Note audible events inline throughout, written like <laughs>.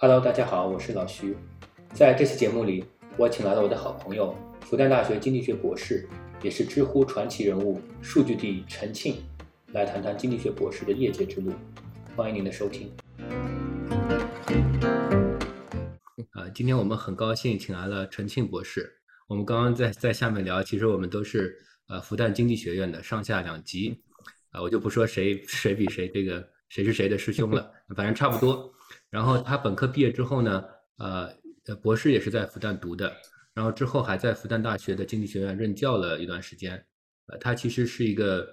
Hello，大家好，我是老徐。在这期节目里，我请来了我的好朋友，复旦大学经济学博士，也是知乎传奇人物数据帝陈庆，来谈谈经济学博士的业界之路。欢迎您的收听。啊，今天我们很高兴请来了陈庆博士。我们刚刚在在下面聊，其实我们都是呃复旦经济学院的上下两级。啊，我就不说谁谁比谁这个谁是谁的师兄了，反正差不多。然后他本科毕业之后呢，呃，博士也是在复旦读的，然后之后还在复旦大学的经济学院任教了一段时间。呃，他其实是一个，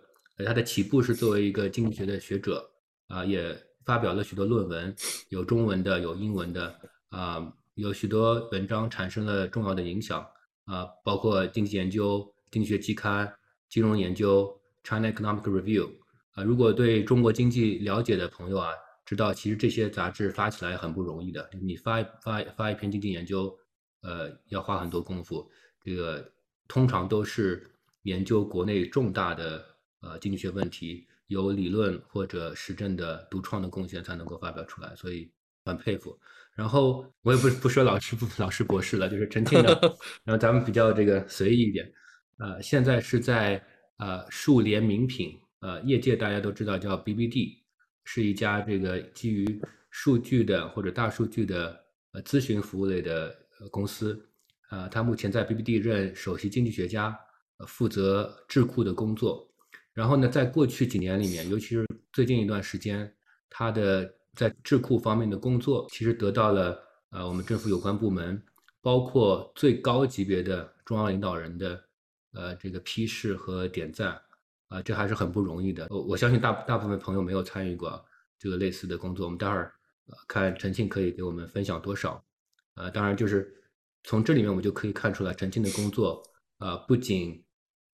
他的起步是作为一个经济学的学者，啊，也发表了许多论文，有中文的，有英文的，啊，有许多文章产生了重要的影响，啊，包括经济研究、经济学期刊、金融研究。China Economic Review，啊，如果对中国经济了解的朋友啊，知道其实这些杂志发起来很不容易的。你发发发一篇经济研究，呃，要花很多功夫。这个通常都是研究国内重大的呃经济学问题，有理论或者实证的独创的贡献才能够发表出来，所以很佩服。然后我也不不说老师不老师博士了，就是陈庆的。<laughs> 然后咱们比较这个随意一点，呃，现在是在。呃，数联名品，呃，业界大家都知道叫 BBD，是一家这个基于数据的或者大数据的呃咨询服务类的公司。呃，他目前在 BBD 任首席经济学家，负责智库的工作。然后呢，在过去几年里面，尤其是最近一段时间，他的在智库方面的工作，其实得到了呃我们政府有关部门，包括最高级别的中央领导人的。呃，这个批示和点赞，啊，这还是很不容易的。我我相信大大部分朋友没有参与过这个类似的工作。我们待会儿看陈庆可以给我们分享多少。呃，当然就是从这里面我们就可以看出来，陈庆的工作，呃，不仅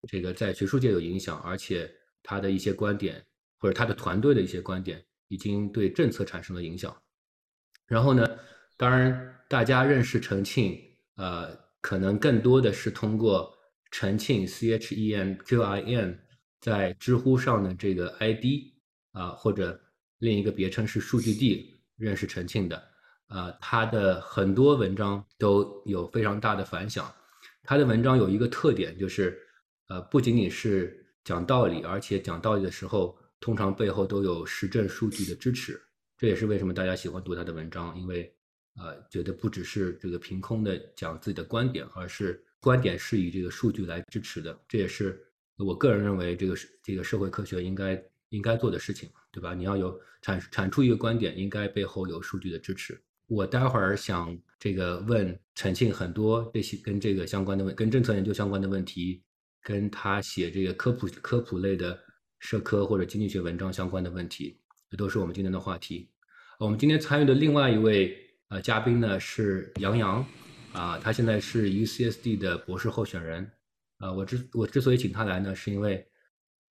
这个在学术界有影响，而且他的一些观点或者他的团队的一些观点，已经对政策产生了影响。然后呢，当然大家认识陈庆，呃，可能更多的是通过。陈庆 C H E N Q I N 在知乎上的这个 ID 啊，或者另一个别称是数据帝，认识陈庆的啊，他的很多文章都有非常大的反响。他的文章有一个特点，就是呃，不仅仅是讲道理，而且讲道理的时候，通常背后都有实证数据的支持。这也是为什么大家喜欢读他的文章，因为呃，觉得不只是这个凭空的讲自己的观点，而是。观点是以这个数据来支持的，这也是我个人认为这个是这个社会科学应该应该做的事情，对吧？你要有产产出一个观点，应该背后有数据的支持。我待会儿想这个问陈庆很多这些跟这个相关的问，跟政策研究相关的问题，跟他写这个科普科普类的社科或者经济学文章相关的问题，这都是我们今天的话题。我们今天参与的另外一位呃嘉宾呢是杨洋。啊，他现在是 UCSD 的博士候选人。啊，我之我之所以请他来呢，是因为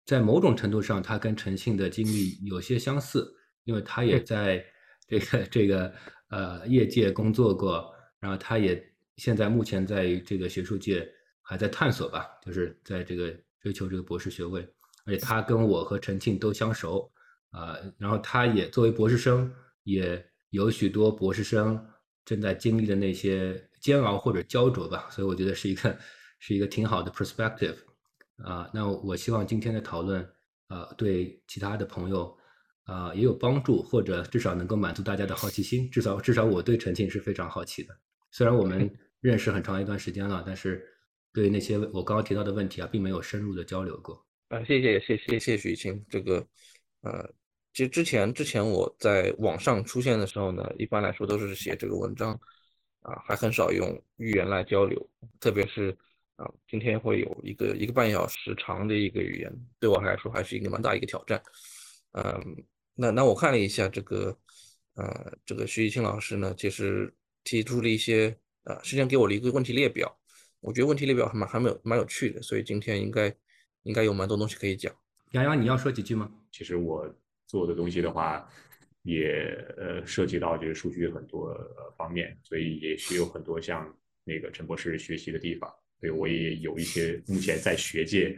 在某种程度上，他跟陈庆的经历有些相似，因为他也在这个这个呃业界工作过，然后他也现在目前在这个学术界还在探索吧，就是在这个追求这个博士学位。而且他跟我和陈庆都相熟，啊，然后他也作为博士生，也有许多博士生正在经历的那些。煎熬或者焦灼吧，所以我觉得是一个是一个挺好的 perspective 啊。那我希望今天的讨论啊，对其他的朋友啊也有帮助，或者至少能够满足大家的好奇心。至少至少我对陈庆是非常好奇的。虽然我们 <laughs> 认识很长一段时间了，但是对那些我刚刚提到的问题啊，并没有深入的交流过。啊，谢谢谢谢谢许清。这个呃，其实之前之前我在网上出现的时候呢，一般来说都是写这个文章。啊，还很少用语言来交流，特别是啊，今天会有一个一个半小时长的一个语言，对我来说还是一个蛮大一个挑战。嗯，那那我看了一下这个，呃，这个徐艺清老师呢，其实提出了一些，呃，实际上给我了一个问题列表，我觉得问题列表还蛮还蛮有蛮有趣的，所以今天应该应该有蛮多东西可以讲。洋洋，你要说几句吗？其实我做的东西的话。也呃涉及到这个数据很多方面，所以也是有很多像那个陈博士学习的地方。所以我也有一些目前在学界，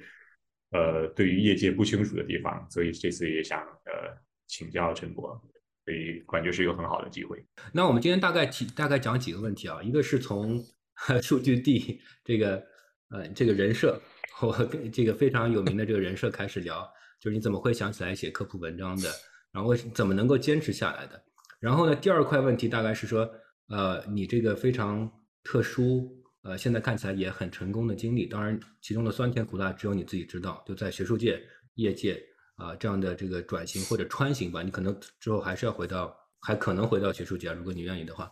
呃，对于业界不清楚的地方，所以这次也想呃请教陈博。所以感觉是一个很好的机会。那我们今天大概提大概讲几个问题啊，一个是从 <laughs> 数据 D 这个呃这个人设，我跟这个非常有名的这个人设开始聊，就是你怎么会想起来写科普文章的，然后怎么能够坚持下来的。然后呢，第二块问题大概是说，呃，你这个非常特殊，呃，现在看起来也很成功的经历，当然其中的酸甜苦辣只有你自己知道，就在学术界、业界啊这样的这个转型或者穿行吧，你可能之后还是要回到，还可能回到学术界，如果你愿意的话。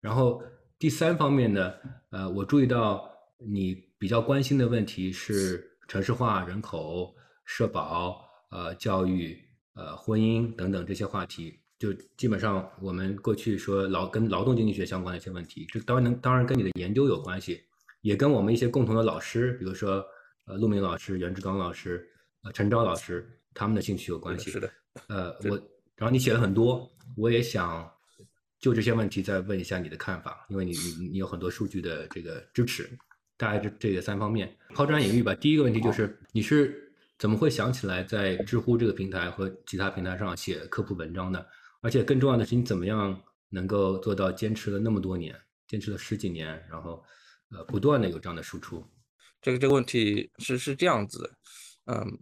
然后第三方面呢，呃，我注意到你比较关心的问题是城市化、人口、社保、呃，教育、呃，婚姻等等这些话题。就基本上我们过去说劳跟劳动经济学相关的一些问题，这当然能当然跟你的研究有关系，也跟我们一些共同的老师，比如说呃陆明老师、袁志刚老师、呃陈钊老师他们的兴趣有关系。是的。呃，<laughs> 我然后你写了很多，我也想就这些问题再问一下你的看法，因为你你你有很多数据的这个支持，大概这这个三方面抛砖引玉吧。第一个问题就是你是怎么会想起来在知乎这个平台和其他平台上写科普文章呢？而且更重要的是，你怎么样能够做到坚持了那么多年，坚持了十几年，然后呃不断的有这样的输出？这个这个问题是是这样子的，嗯，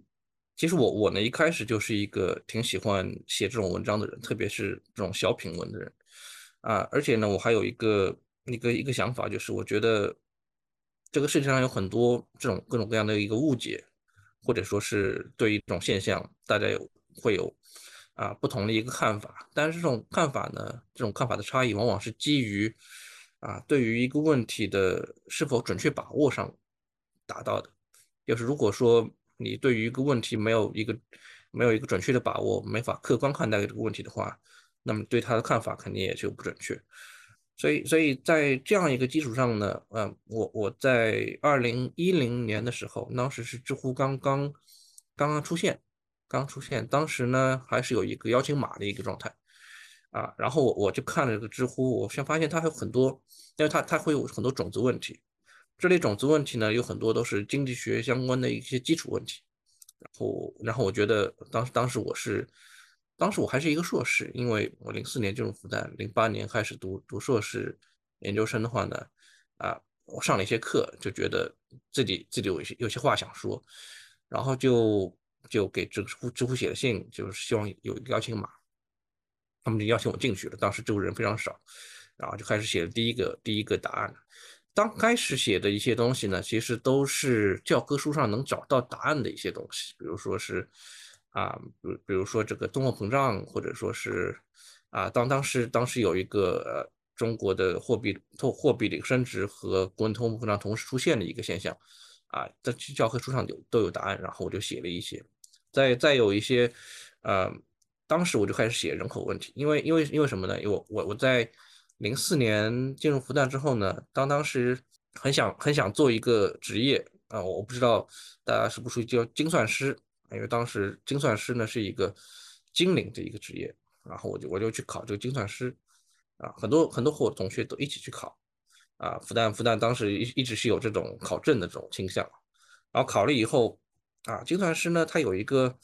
其实我我呢一开始就是一个挺喜欢写这种文章的人，特别是这种小品文的人啊。而且呢，我还有一个一个一个想法，就是我觉得这个世界上有很多这种各种各样的一个误解，或者说是对于这种现象，大家有会有。啊，不同的一个看法，但是这种看法呢，这种看法的差异往往是基于啊，对于一个问题的是否准确把握上达到的。就是如果说你对于一个问题没有一个没有一个准确的把握，没法客观看待这个问题的话，那么对他的看法肯定也就不准确。所以，所以在这样一个基础上呢，嗯，我我在二零一零年的时候，当时是知乎刚刚刚刚出现。刚出现，当时呢还是有一个邀请码的一个状态，啊，然后我我就看了这个知乎，我先发现它还有很多，因为它它会有很多种子问题，这类种子问题呢有很多都是经济学相关的一些基础问题，然后然后我觉得当时当时我是，当时我还是一个硕士，因为我零四年进入复旦，零八年开始读读硕士研究生的话呢，啊，我上了一些课，就觉得自己自己有一些有些话想说，然后就。就给知乎知乎写了信，就是希望有一个邀请码，他们就邀请我进去了。当时知乎人非常少，然后就开始写了第一个第一个答案。刚开始写的一些东西呢，其实都是教科书上能找到答案的一些东西，比如说是啊，比比如说这个通货膨胀，或者说是啊，当当时当时有一个呃中国的货币通货币的升值和国内通货膨胀同时出现的一个现象啊，在教科书上有都有答案，然后我就写了一些。再再有一些，呃，当时我就开始写人口问题，因为因为因为什么呢？因为我我我在零四年进入复旦之后呢，当当时很想很想做一个职业啊，我不知道大家是不是叫精算师，因为当时精算师呢是一个精灵的一个职业，然后我就我就去考这个精算师，啊，很多很多和我同学都一起去考，啊，复旦复旦当时一一直是有这种考证的这种倾向，然后考了以后。啊，精算师呢，他有一个，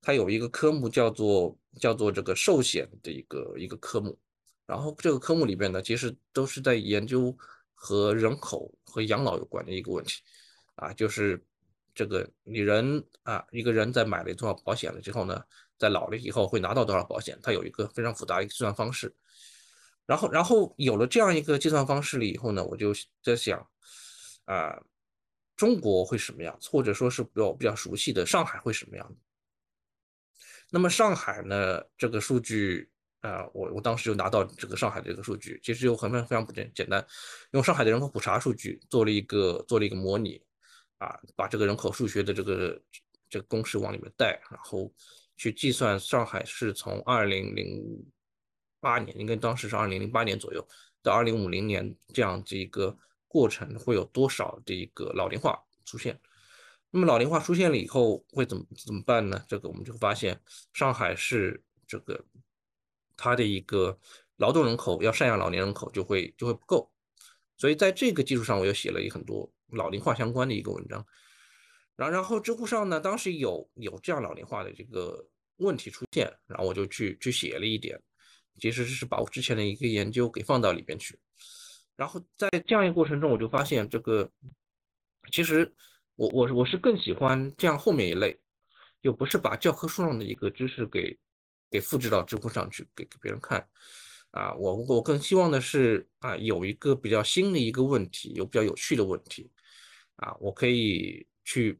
他有一个科目叫做叫做这个寿险的一个一个科目，然后这个科目里边呢，其实都是在研究和人口和养老有关的一个问题，啊，就是这个你人啊，一个人在买了多少保险了之后呢，在老了以后会拿到多少保险，它有一个非常复杂的一个计算方式，然后然后有了这样一个计算方式了以后呢，我就在想，啊。中国会什么样子，或者说是我比较熟悉的上海会什么样子？那么上海呢？这个数据啊，我我当时就拿到这个上海的这个数据，其实就很非常非常不简简单，用上海的人口普查数据做了一个做了一个模拟，啊，把这个人口数学的这个这个公式往里面带，然后去计算上海是从二零零八年，应该当时是二零零八年左右到二零五零年这样子一个。过程会有多少的一个老龄化出现？那么老龄化出现了以后会怎么怎么办呢？这个我们就发现上海市这个它的一个劳动人口要赡养老年人口就会就会不够，所以在这个基础上我又写了一很多老龄化相关的一个文章。然然后知乎上呢，当时有有这样老龄化的这个问题出现，然后我就去去写了一点其实是把我之前的一个研究给放到里边去。然后在这样一个过程中，我就发现这个其实我我我是更喜欢这样后面一类，就不是把教科书上的一个知识给给复制到知乎上去给给别人看。啊，我我更希望的是啊，有一个比较新的一个问题，有比较有趣的问题，啊，我可以去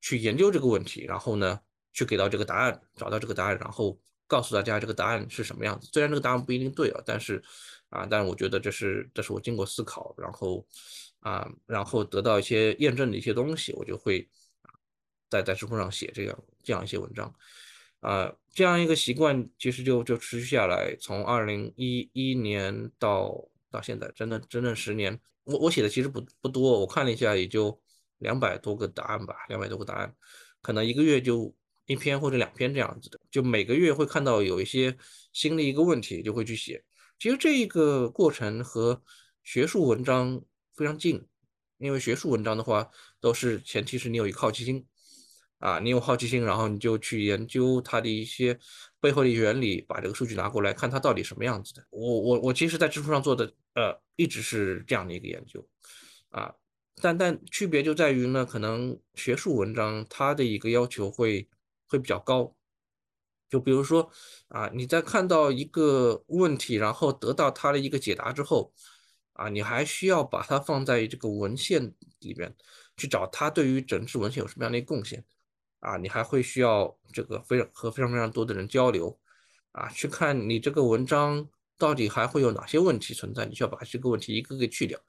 去研究这个问题，然后呢，去给到这个答案，找到这个答案，然后告诉大家这个答案是什么样子。虽然这个答案不一定对啊，但是啊，但是我觉得这是这是我经过思考，然后啊，然后得到一些验证的一些东西，我就会在在知乎上写这样这样一些文章。啊，这样一个习惯其实就就持续下来，从二零一一年到到现在，真的整整十年。我我写的其实不不多，我看了一下，也就两百多个答案吧，两百多个答案，可能一个月就一篇或者两篇这样子的，就每个月会看到有一些新的一个问题，就会去写。其实这一个过程和学术文章非常近，因为学术文章的话，都是前提是你有一个好奇心。啊，你有好奇心，然后你就去研究它的一些背后的原理，把这个数据拿过来看它到底什么样子的。我我我其实，在知乎上做的，呃，一直是这样的一个研究，啊，但但区别就在于呢，可能学术文章它的一个要求会会比较高，就比如说啊，你在看到一个问题，然后得到它的一个解答之后，啊，你还需要把它放在这个文献里边去找它对于整治文献有什么样的一个贡献。啊，你还会需要这个非常和非常非常多的人交流，啊，去看你这个文章到底还会有哪些问题存在，你需要把这个问题一个个去掉，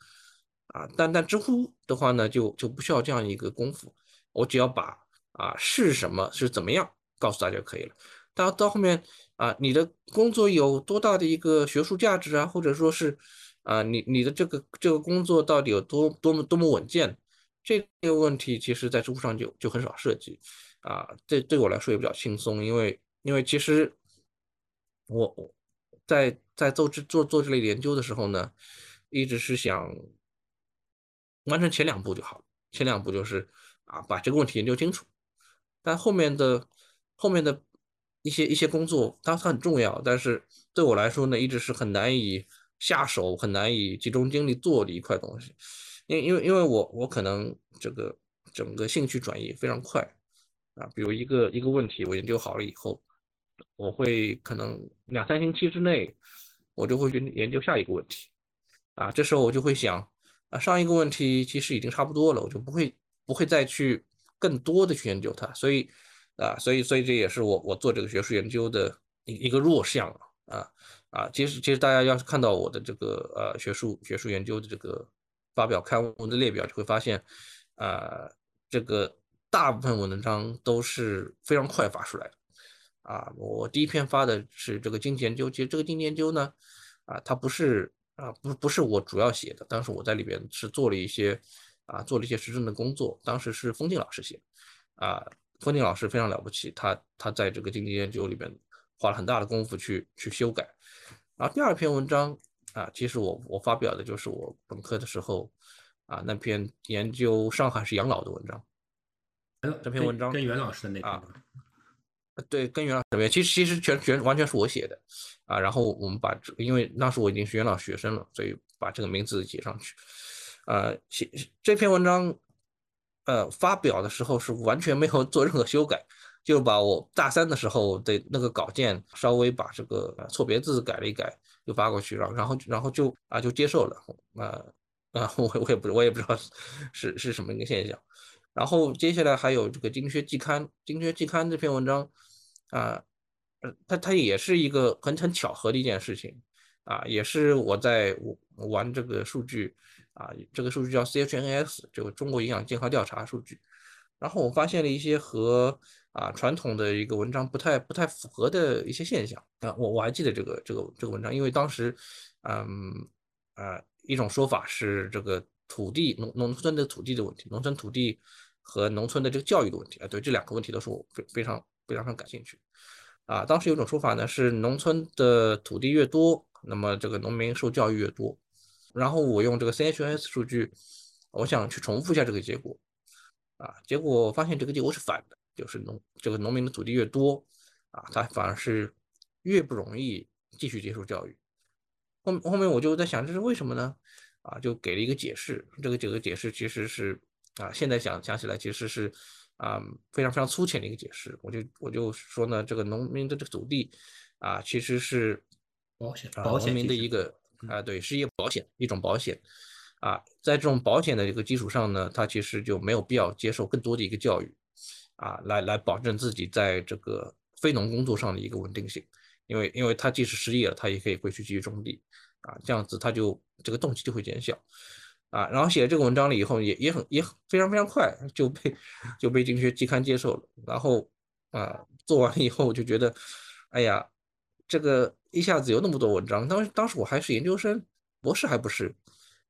啊，但但知乎的话呢，就就不需要这样一个功夫，我只要把啊是什么是怎么样告诉大家就可以了。到到后面啊，你的工作有多大的一个学术价值啊，或者说是啊，你你的这个这个工作到底有多多么多么稳健？这个问题其实，在知乎上就就很少涉及，啊，这对我来说也比较轻松，因为因为其实我我在在做这做做这类研究的时候呢，一直是想完成前两步就好，前两步就是啊把这个问题研究清楚，但后面的后面的一些一些工作，当然它很重要，但是对我来说呢，一直是很难以下手，很难以集中精力做的一块东西。因因为因为我我可能这个整个兴趣转移非常快啊，比如一个一个问题我研究好了以后，我会可能两三星期之内，我就会去研究下一个问题啊，这时候我就会想啊，上一个问题其实已经差不多了，我就不会不会再去更多的去研究它，所以啊，所以所以这也是我我做这个学术研究的一一个弱项啊啊，其实其实大家要是看到我的这个呃学术学术研究的这个。发表刊物的列表就会发现，呃，这个大部分文章都是非常快发出来的。啊，我第一篇发的是这个经济研究，其实这个经济研究呢，啊，它不是啊，不不是我主要写的，当时我在里边是做了一些啊，做了一些实证的工作。当时是封静老师写，啊，封静老师非常了不起，他他在这个经济研究里边花了很大的功夫去去修改。然后第二篇文章。啊，其实我我发表的就是我本科的时候啊那篇研究上海市养老的文章。这篇文章跟袁老师的那篇，对，跟袁老师那篇，其实其实全全完全是我写的啊。然后我们把这，因为那时我已经是袁老师学生了，所以把这个名字写上去。呃，写这篇文章，呃，发表的时候是完全没有做任何修改，就把我大三的时候的那个稿件稍微把这个错别字改了一改。就发过去，然后然后然后就啊就接受了，啊啊我我也不我也不知道是是什么一个现象，然后接下来还有这个《经学季刊》，《经学季刊》这篇文章啊，呃它它也是一个很很巧合的一件事情啊，也是我在玩这个数据啊，这个数据叫 CHNS，这个中国营养健康调查数据，然后我发现了一些和啊，传统的一个文章不太不太符合的一些现象啊，我我还记得这个这个这个文章，因为当时，嗯啊，一种说法是这个土地农农村的土地的问题，农村土地和农村的这个教育的问题啊，对这两个问题都是我非非常非常非常感兴趣啊。当时有种说法呢，是农村的土地越多，那么这个农民受教育越多。然后我用这个 CHS 数据，我想去重复一下这个结果啊，结果发现这个结果是反的。就是农这个农民的土地越多啊，他反而是越不容易继续接受教育。后后面我就在想，这是为什么呢？啊，就给了一个解释。这个这个解释其实是啊，现在想想起来其实是啊非常非常粗浅的一个解释。我就我就说呢，这个农民的这个土地啊，其实是保险啊保险农民的一个啊对，失业保险，一种保险。啊，在这种保险的一个基础上呢，他其实就没有必要接受更多的一个教育，啊，来来保证自己在这个非农工作上的一个稳定性，因为因为他即使失业了，他也可以回去继续种地，啊，这样子他就这个动机就会减小，啊，然后写了这个文章了以后，也也很也很非常非常快就被就被经济学季刊接受了，然后啊做完了以后我就觉得，哎呀，这个一下子有那么多文章，当时当时我还是研究生，博士还不是。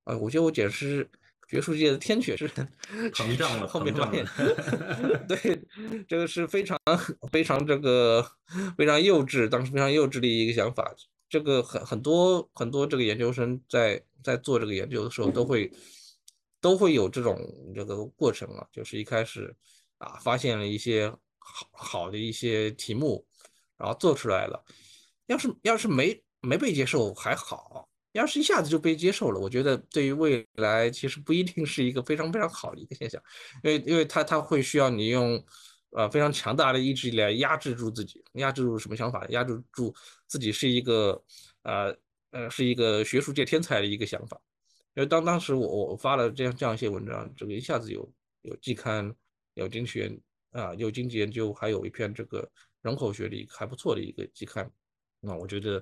啊，我觉得我简直是学术界的天选之人，膨胀了，<laughs> 后面发现了，<laughs> 对，这个是非常非常这个非常幼稚，当时非常幼稚的一个想法。这个很很多很多这个研究生在在做这个研究的时候，都会都会有这种这个过程啊，就是一开始啊发现了一些好好的一些题目，然后做出来了，要是要是没没被接受还好。要是一下子就被接受了，我觉得对于未来其实不一定是一个非常非常好的一个现象，因为因为他他会需要你用呃非常强大的意志力来压制住自己，压制住什么想法？压制住自己是一个呃呃是一个学术界天才的一个想法。因为当当时我我发了这样这样一些文章，这个一下子有有季刊，有经济学啊，有经济研究，还有一篇这个人口学的一个还不错的一个季刊，那我觉得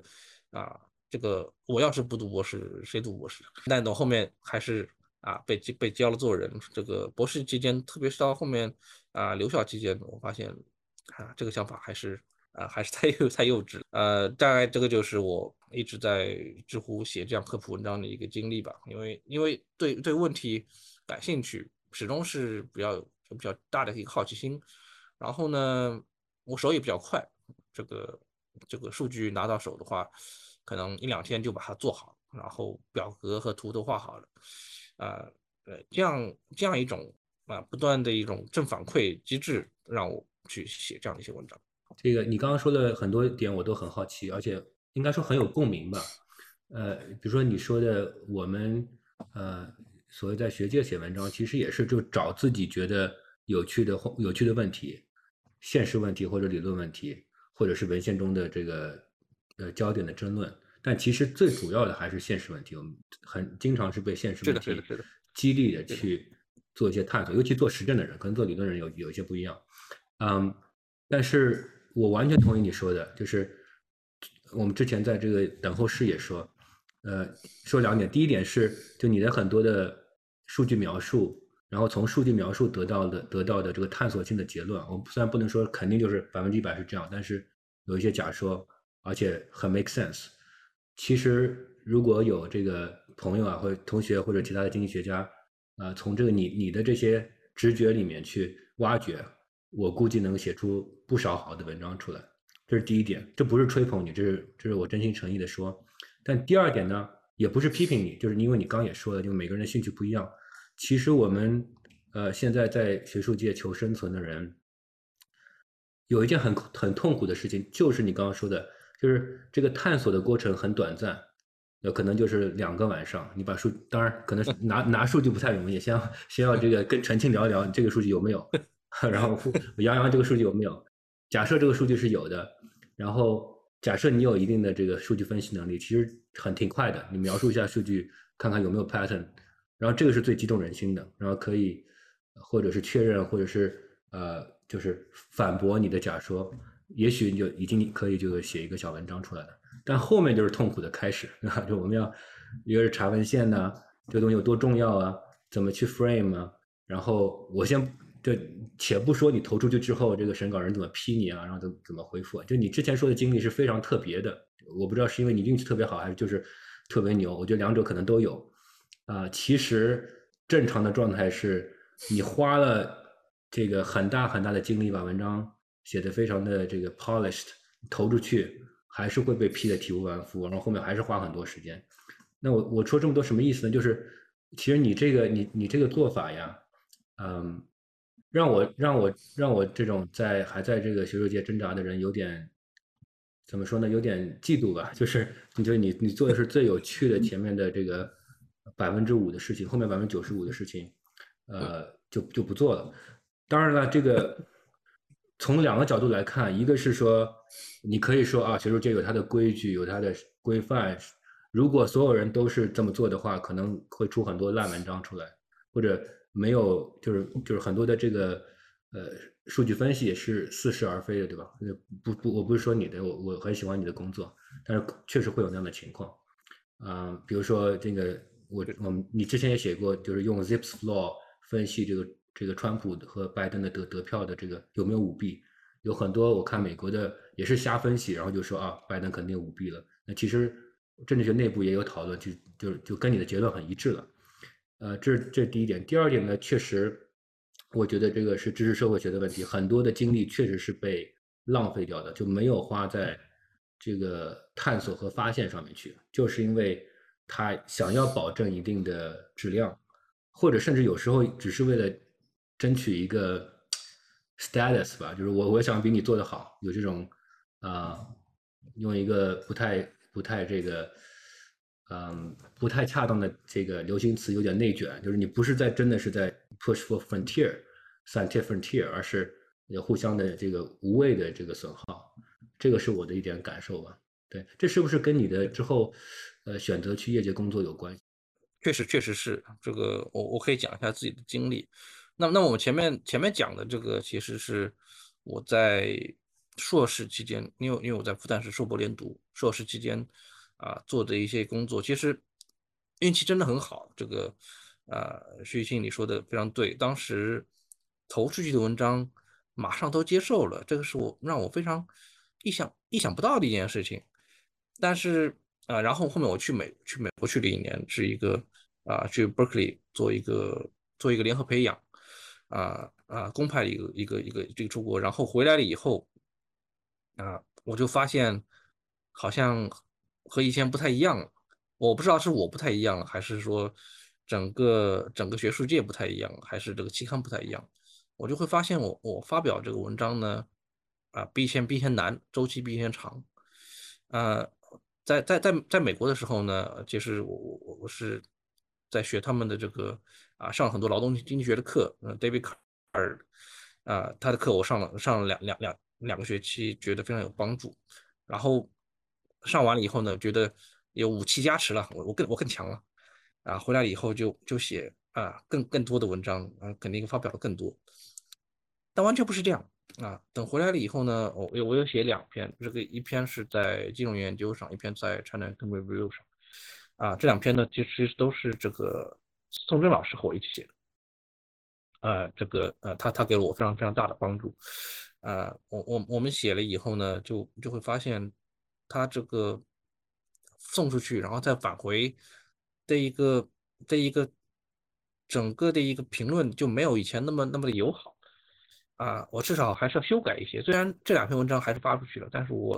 啊。这个我要是不读博士，谁读博士？<laughs> 但等后面还是啊被被教了做人。这个博士期间，特别是到后面啊留校期间，我发现啊这个想法还是啊还是太幼太幼稚。呃，大概这个就是我一直在知乎写这样科普文章的一个经历吧。因为因为对对问题感兴趣，始终是比较有比较大的一个好奇心。然后呢，我手也比较快，这个这个数据拿到手的话。可能一两天就把它做好，然后表格和图都画好了，啊，呃，这样这样一种啊，不断的一种正反馈机制，让我去写这样的一些文章。这个你刚刚说的很多点我都很好奇，而且应该说很有共鸣吧？呃，比如说你说的我们呃，所谓在学界写文章，其实也是就找自己觉得有趣的或有趣的问题，现实问题或者理论问题，或者是文献中的这个。呃，焦点的争论，但其实最主要的还是现实问题。我们很经常是被现实问题激励的去做一些探索，尤其做实证的人，可能做理论人有有一些不一样。嗯，但是我完全同意你说的，就是我们之前在这个等候室也说，呃，说两点。第一点是，就你的很多的数据描述，然后从数据描述得到的得到的这个探索性的结论，我们虽然不能说肯定就是百分之一百是这样，但是有一些假说。而且很 make sense。其实如果有这个朋友啊，或者同学或者其他的经济学家，啊，从这个你你的这些直觉里面去挖掘，我估计能写出不少好的文章出来。这是第一点，这不是吹捧你，这是这是我真心诚意的说。但第二点呢，也不是批评你，就是因为你刚也说了，就每个人的兴趣不一样。其实我们呃现在在学术界求生存的人，有一件很很痛苦的事情，就是你刚刚说的。就是这个探索的过程很短暂，有可能就是两个晚上，你把数，当然可能是 <laughs> 拿拿数据不太容易，先要先要这个跟陈庆聊一聊这个数据有没有，<laughs> 然后杨洋这个数据有没有，假设这个数据是有的，然后假设你有一定的这个数据分析能力，其实很挺快的，你描述一下数据，看看有没有 pattern，然后这个是最激动人心的，然后可以或者是确认，或者是呃就是反驳你的假说。也许你就已经可以就写一个小文章出来了，但后面就是痛苦的开始，对 <laughs> 吧？就我们要一个是查文献呢，这个东西有多重要啊？怎么去 frame 啊？然后我先就且不说你投出去之后，这个审稿人怎么批你啊？然后怎怎么回复？就你之前说的经历是非常特别的，我不知道是因为你运气特别好，还是就是特别牛？我觉得两者可能都有。啊，其实正常的状态是你花了这个很大很大的精力把文章。写的非常的这个 polished，投出去还是会被批的体无完肤，然后后面还是花很多时间。那我我说这么多什么意思呢？就是其实你这个你你这个做法呀，嗯，让我让我让我这种在还在这个学术界挣扎的人有点怎么说呢？有点嫉妒吧，就是你觉得你你做的是最有趣的前面的这个百分之五的事情，后面百分之九十五的事情，呃，就就不做了。当然了，这个从两个角度来看，一个是说你可以说啊，学术界有它的规矩，有它的规范，如果所有人都是这么做的话，可能会出很多烂文章出来，或者没有就是就是很多的这个呃。数据分析也是似是而非的，对吧？不不，我不是说你的，我我很喜欢你的工作，但是确实会有那样的情况，啊，比如说这个，我我们你之前也写过，就是用 Zipflow 分析这个这个川普和拜登的得得票的这个有没有舞弊，有很多我看美国的也是瞎分析，然后就说啊，拜登肯定舞弊了。那其实政治学内部也有讨论，就就就跟你的结论很一致了。呃，这这第一点，第二点呢，确实。我觉得这个是知识社会学的问题，很多的精力确实是被浪费掉的，就没有花在这个探索和发现上面去，就是因为他想要保证一定的质量，或者甚至有时候只是为了争取一个 status 吧，就是我我想比你做得好，有这种啊，用一个不太不太这个。嗯，不太恰当的这个流行词有点内卷，就是你不是在真的是在 push for frontier，scientif frontier，而是要互相的这个无谓的这个损耗，这个是我的一点感受吧。对，这是不是跟你的之后，呃，选择去业界工作有关？确实，确实是这个，我我可以讲一下自己的经历。那那我们前面前面讲的这个，其实是我在硕士期间，因为因为我在复旦是硕博连读，硕士期间。啊，做的一些工作，其实运气真的很好。这个，呃，徐庆你说的非常对。当时投出去的文章马上都接受了，这个是我让我非常意想意想不到的一件事情。但是啊，然后后面我去美去美国去了一年，是一个啊去 Berkeley 做一个做一个联合培养，啊啊公派的一个一个一个这个出国，然后回来了以后，啊我就发现好像。和以前不太一样了，我不知道是我不太一样了，还是说整个整个学术界不太一样，还是这个期刊不太一样，我就会发现我我发表这个文章呢，啊比以前比以前难，周期比以前长，呃，在在在在美国的时候呢，其实我我我我是在学他们的这个啊上很多劳动经济学的课，呃，David Carr 啊他的课我上了上了两两两两个学期，觉得非常有帮助，然后。上完了以后呢，觉得有武器加持了，我我更我更强了，啊，回来了以后就就写啊更更多的文章啊，肯定发表的更多，但完全不是这样啊。等回来了以后呢，我我有写两篇，这个一篇是在金融研究上，一篇在 China Review 上，啊，这两篇呢其实都是这个宋真老师和我一起写的，呃，这个呃他他给了我非常非常大的帮助，呃，我我我们写了以后呢，就就会发现。他这个送出去，然后再返回的一个的一个整个的一个评论就没有以前那么那么的友好啊！我至少还是要修改一些。虽然这两篇文章还是发出去了，但是我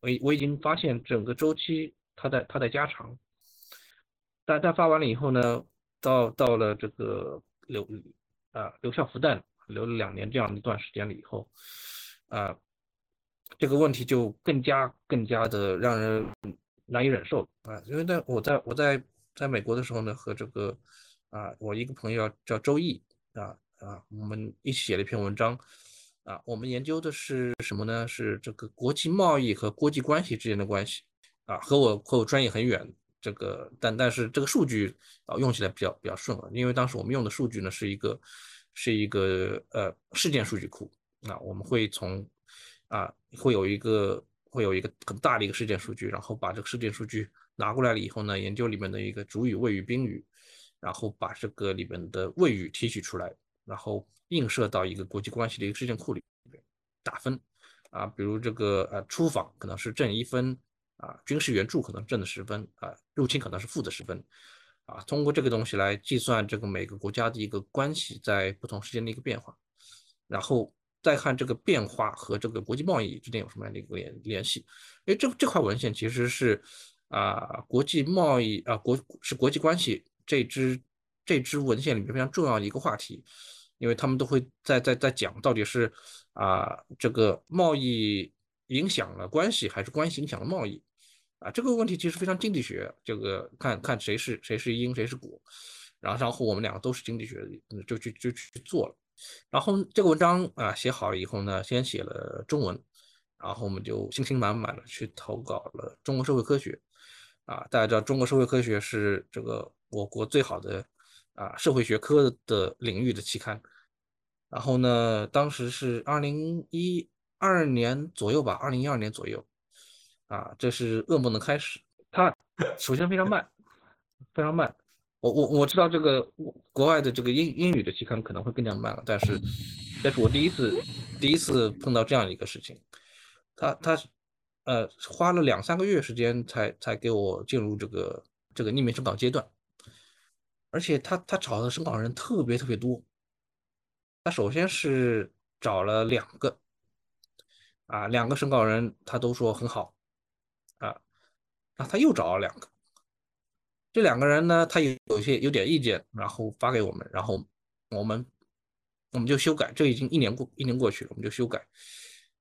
我我已经发现整个周期它在它在加长。但但发完了以后呢，到到了这个留啊留校复旦留了两年这样一段时间了以后啊。这个问题就更加更加的让人难以忍受啊！因为在我在我在在美国的时候呢，和这个啊，我一个朋友叫周毅啊啊，我们一起写了一篇文章啊，我们研究的是什么呢？是这个国际贸易和国际关系之间的关系啊，和我和我专业很远。这个但但是这个数据啊用起来比较比较顺啊，因为当时我们用的数据呢是一个是一个呃事件数据库啊，我们会从啊，会有一个会有一个很大的一个事件数据，然后把这个事件数据拿过来了以后呢，研究里面的一个主语、谓语、宾语，然后把这个里面的谓语提取出来，然后映射到一个国际关系的一个事件库里面打分。啊，比如这个呃出访可能是正一分，啊军事援助可能正的十分，啊入侵可能是负的十分，啊通过这个东西来计算这个每个国家的一个关系在不同时间的一个变化，然后。再看这个变化和这个国际贸易之间有什么样的一个联联系？因为这这块文献其实是啊国际贸易啊国是国际关系这支这支文献里面非常重要的一个话题，因为他们都会在在在讲到底是啊这个贸易影响了关系，还是关系影响了贸易？啊，这个问题其实非常经济学，这个看看谁是谁是因，谁是果。然后，然后我们两个都是经济学，就去就去做了。然后这个文章啊写好了以后呢，先写了中文，然后我们就信心满满的去投稿了《中国社会科学》。啊，大家知道中国社会科学是这个我国最好的啊社会学科的领域的期刊。然后呢，当时是二零一二年左右吧，二零一二年左右。啊，这是噩梦的开始。它首先非常慢，非常慢。我我我知道这个国外的这个英英语的期刊可能会更加慢了，但是，这是我第一次第一次碰到这样一个事情。他他。呃，花了两三个月时间才才给我进入这个这个匿名审稿阶段，而且他他找的审稿人特别特别多。他首先是找了两个，啊，两个审稿人他都说很好，啊，那他又找了两个，这两个人呢，他有有些有点意见，然后发给我们，然后我们我们就修改，这已经一年过一年过去了，我们就修改。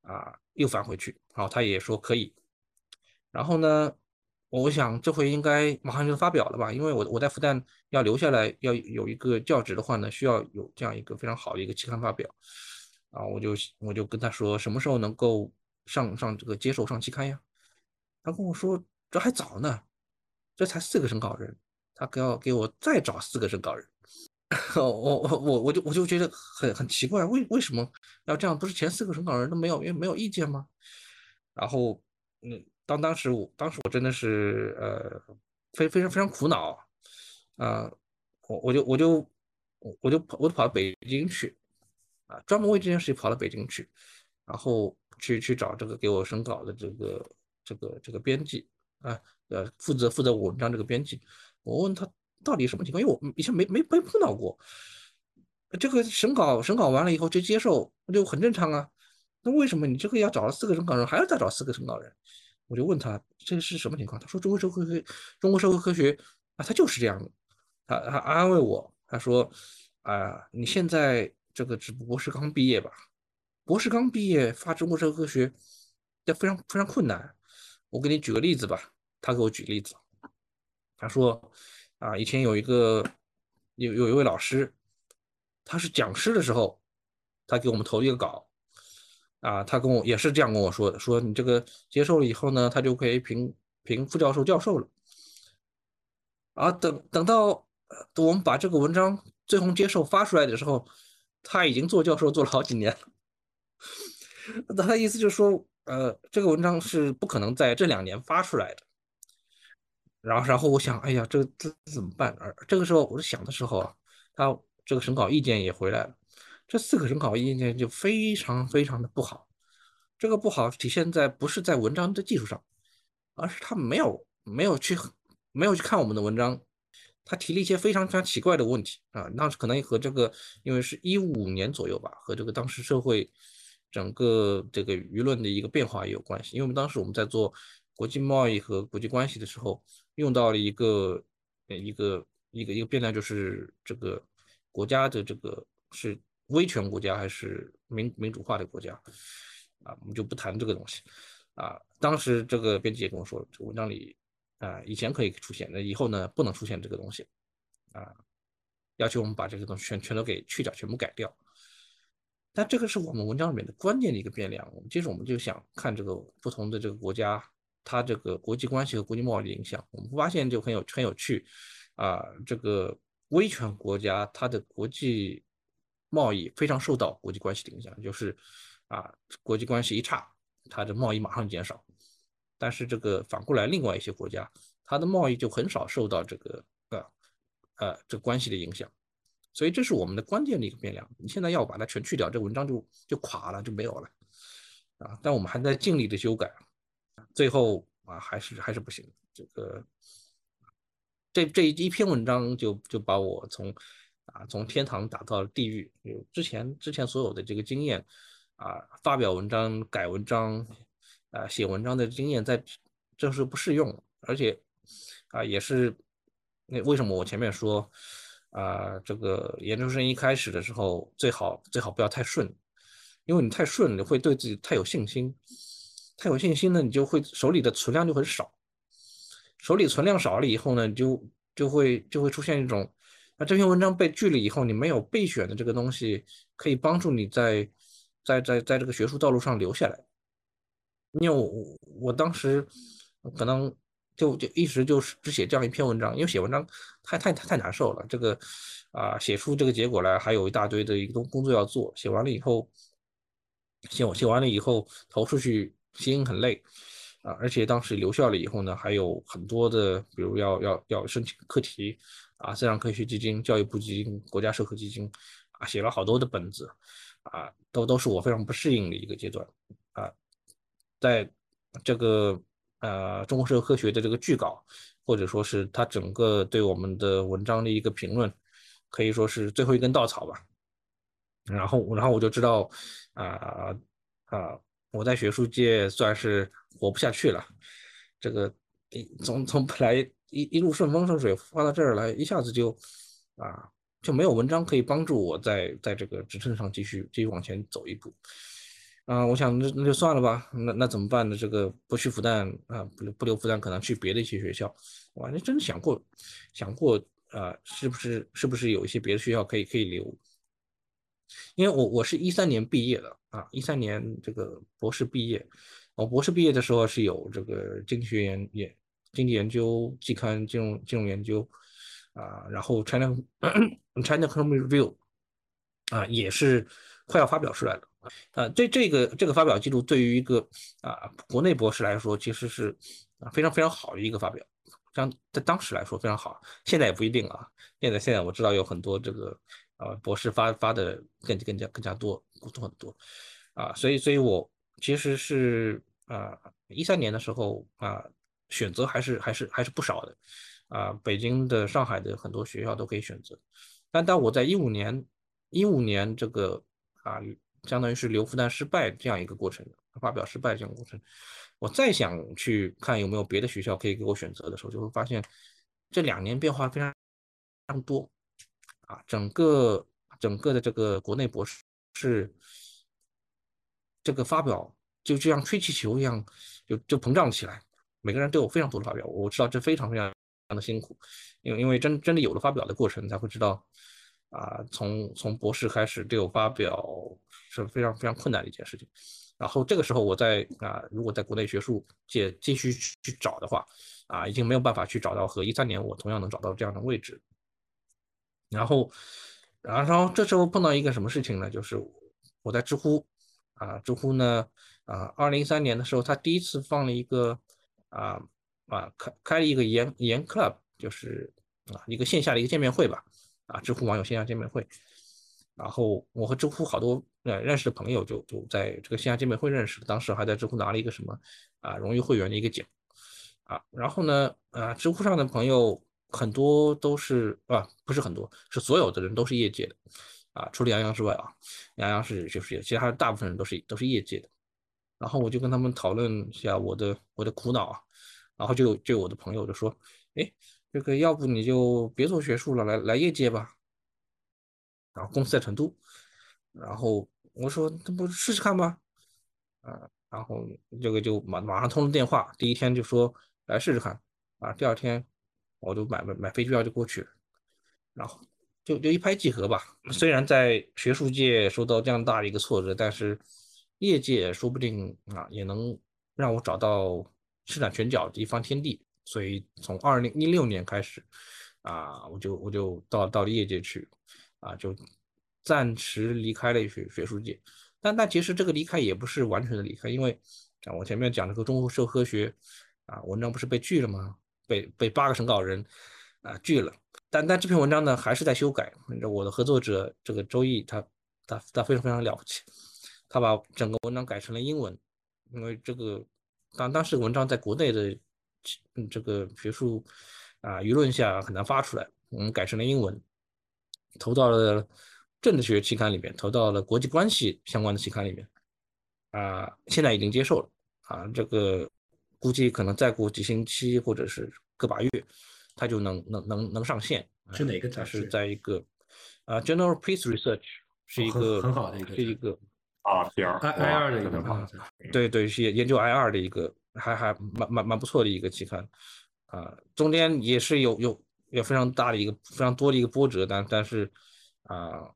啊，又返回去，然后他也说可以。然后呢，我想这回应该马上就发表了吧？因为我我在复旦要留下来，要有一个教职的话呢，需要有这样一个非常好的一个期刊发表。啊，我就我就跟他说，什么时候能够上上这个接受上期刊呀？他跟我说这还早呢，这才四个审稿人，他要给我再找四个审稿人。<laughs> 我我我我就我就觉得很很奇怪，为为什么要这样？不是前四个审稿人都没有，因为没有意见吗？然后，嗯，当当时我当时我真的是呃非非常非常苦恼啊，我我就我就我就跑我就跑到北京去啊，专门为这件事情跑到北京去，然后去去找这个给我审稿的这个这个这个编辑啊，呃负责负责文章这个编辑，我问他。到底什么情况？因为我以前没没没碰到过，这个审稿审稿完了以后就接受，那就很正常啊。那为什么你这个要找了四个审稿人，还要再找四个审稿人？我就问他这是什么情况？他说中国社会科中国社会科学啊，他就是这样的。他他安慰我，他说啊，你现在这个只不过是刚毕业吧？博士刚毕业发中国社会科学，要非常非常困难。我给你举个例子吧。他给我举例子，他说。啊，以前有一个有有一位老师，他是讲师的时候，他给我们投一个稿，啊，他跟我也是这样跟我说的，说你这个接受了以后呢，他就可以评评副教授、教授了。啊，等等到我们把这个文章最后接受发出来的时候，他已经做教授做了好几年了。他的意思就是说，呃，这个文章是不可能在这两年发出来的。然后，然后我想，哎呀，这这怎么办？而这个时候，我在想的时候啊，他这个审稿意见也回来了，这四个审稿意见就非常非常的不好。这个不好体现在不是在文章的技术上，而是他没有没有去没有去看我们的文章，他提了一些非常非常奇怪的问题啊。那可能和这个，因为是一五年左右吧，和这个当时社会整个这个舆论的一个变化也有关系。因为我们当时我们在做国际贸易和国际关系的时候。用到了一个呃一个一个一个变量，就是这个国家的这个是威权国家还是民民主化的国家啊？我们就不谈这个东西啊。当时这个编辑也跟我说，这文章里啊以前可以出现，那以后呢不能出现这个东西啊，要求我们把这个东西全全都给去掉，全部改掉。但这个是我们文章里面的关键的一个变量。我们接着我们就想看这个不同的这个国家。它这个国际关系和国际贸易的影响，我们发现就很有很有趣啊。这个威权国家，它的国际贸易非常受到国际关系的影响，就是啊，国际关系一差，它的贸易马上减少。但是这个反过来，另外一些国家，它的贸易就很少受到这个呃呃这关系的影响。所以这是我们的关键的一个变量。你现在要把它全去掉，这文章就就垮了，就没有了啊。但我们还在尽力的修改。最后啊，还是还是不行。这个这这一篇文章就就把我从啊从天堂打到地狱。之前之前所有的这个经验啊，发表文章、改文章啊、写文章的经验，在这是不适用。而且啊，也是那为什么我前面说啊，这个研究生一开始的时候最好最好不要太顺，因为你太顺，你会对自己太有信心。太有信心呢，你就会手里的存量就很少，手里存量少了以后呢，就就会就会出现一种，啊，这篇文章被拒了以后，你没有备选的这个东西可以帮助你在在在在这个学术道路上留下来。因为我我当时可能就就一直就是只写这样一篇文章，因为写文章太太太太难受了，这个啊写出这个结果来还有一大堆的一个工作要做，写完了以后。写写完了以后投出去，心很累啊！而且当时留校了以后呢，还有很多的，比如要要要申请课题啊，自然科学基金、教育部基金、国家社科基金啊，写了好多的本子啊，都都是我非常不适应的一个阶段啊。在这个呃中国社会科学的这个句稿，或者说是他整个对我们的文章的一个评论，可以说是最后一根稻草吧。然后，然后我就知道，啊啊，我在学术界算是活不下去了。这个从从本来一一路顺风顺水，发到这儿来，一下子就啊就没有文章可以帮助我在在这个职称上继续继续往前走一步。啊，我想那那就算了吧。那那怎么办呢？这个不去复旦啊，不不留复旦，可能去别的一些学校。我还真想过想过啊，是不是是不是有一些别的学校可以可以留？因为我我是一三年毕业的啊，一三年这个博士毕业，我博士毕业的时候是有这个经济学研研经济研究季刊金融金融研究啊，然后 China <coughs> China Economic Review 啊也是快要发表出来了啊，这这个这个发表记录对于一个啊国内博士来说其实是啊非常非常好的一个发表，像在当时来说非常好，现在也不一定啊，现在现在我知道有很多这个。啊，博士发发的更更加更加多多很多，啊，所以所以我其实是啊一三年的时候啊选择还是还是还是不少的，啊，北京的、上海的很多学校都可以选择，但当我在一五年一五年这个啊相当于是留复旦失败这样一个过程，发表失败这样过程，我再想去看有没有别的学校可以给我选择的时候，就会发现这两年变化非常非常多。啊，整个整个的这个国内博士是这个发表就就像吹气球一样，就就膨胀起来，每个人都有非常多的发表。我知道这非常非常非常的辛苦，因为因为真真的有了发表的过程，才会知道啊，从从博士开始都有发表是非常非常困难的一件事情。然后这个时候我在啊，如果在国内学术界继续去找的话，啊，已经没有办法去找到和一三年我同样能找到这样的位置。然后，然后这时候碰到一个什么事情呢？就是我在知乎，啊，知乎呢，啊，二零一三年的时候，他第一次放了一个，啊啊，开开了一个研研 club，就是啊一个线下的一个见面会吧，啊，知乎网友线下见面会。然后我和知乎好多呃认识的朋友就就在这个线下见面会认识，当时还在知乎拿了一个什么啊荣誉会员的一个奖，啊，然后呢，啊，知乎上的朋友。很多都是啊，不是很多，是所有的人都是业界的，啊，除了杨洋之外啊，杨洋是就是有，其他大部分人都是都是业界的。然后我就跟他们讨论一下我的我的苦恼啊，然后就就我的朋友就说，哎，这个要不你就别做学术了，来来业界吧。然后公司在成都，然后我说那不试试看吧，啊，然后这个就马马上通了电话，第一天就说来试试看，啊，第二天。我就买买买飞机票就过去，然后就就一拍即合吧。虽然在学术界受到这样大的一个挫折，但是业界说不定啊也能让我找到施展拳脚的一方天地。所以从二零一六年开始啊，我就我就到到了业界去啊，就暂时离开了学学术界。但但其实这个离开也不是完全的离开，因为啊我前面讲这个中国社科学啊文章不是被拒了吗？被被八个审稿人啊拒了，但但这篇文章呢还是在修改。我的合作者这个周易，他他他非常非常了不起，他把整个文章改成了英文，因为这个当当时文章在国内的这个学术啊舆论下很难发出来，我们改成了英文，投到了政治学期刊里面，投到了国际关系相关的期刊里面，啊，现在已经接受了啊这个。估计可能再过几星期或者是个把月，它就能能能能上线。是哪个杂志？是在一个啊，General Peace Research 是一个很好的一个，是一个啊，P R I I 二的一个好，对对，是研究 I 二的一个，还还蛮蛮蛮不错的一个期刊，啊，中间也是有有有非常大的一个非常多的一个波折，但但是啊，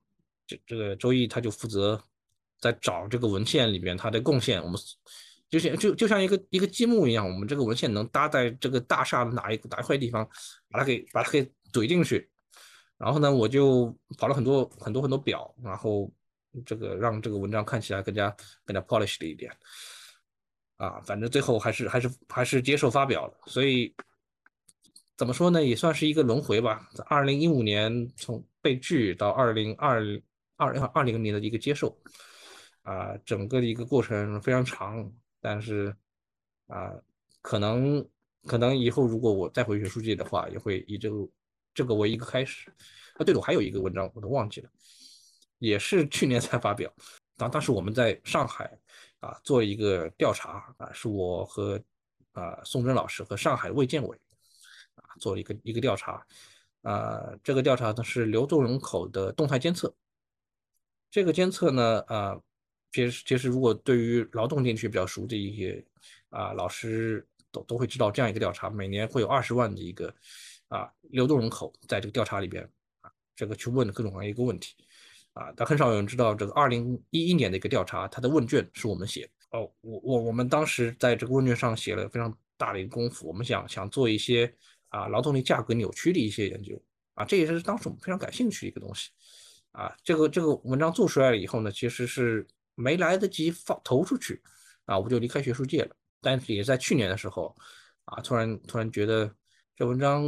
这这个周易他就负责在找这个文献里边他的贡献，我们就像就就像一个一个积木一样，我们这个文献能搭在这个大厦的哪一哪一块地方，把它给把它给怼进去，然后呢，我就跑了很多很多很多表，然后。这个让这个文章看起来更加更加 polished 一点，啊，反正最后还是还是还是接受发表了。所以怎么说呢，也算是一个轮回吧。在二零一五年从被拒到二零二二二零年的一个接受，啊，整个的一个过程非常长。但是啊，可能可能以后如果我再回学术界的话，也会以这个这个为一个开始。啊，对了，我还有一个文章我都忘记了。也是去年才发表，当当时我们在上海啊做一个调查啊，是我和啊宋真老师和上海卫健委啊做了一个一个调查，啊这个调查呢是流动人口的动态监测，这个监测呢啊其实其实如果对于劳动地区比较熟的一些啊老师都都会知道这样一个调查，每年会有二十万的一个啊流动人口在这个调查里边啊这个去问各种各样一个问题。啊，但很少有人知道这个二零一一年的一个调查，它的问卷是我们写哦。我我我们当时在这个问卷上写了非常大的一个功夫，我们想想做一些啊劳动力价格扭曲的一些研究啊，这也是当时我们非常感兴趣的一个东西啊。这个这个文章做出来了以后呢，其实是没来得及放投出去啊，我就离开学术界了。但是也在去年的时候啊，突然突然觉得这文章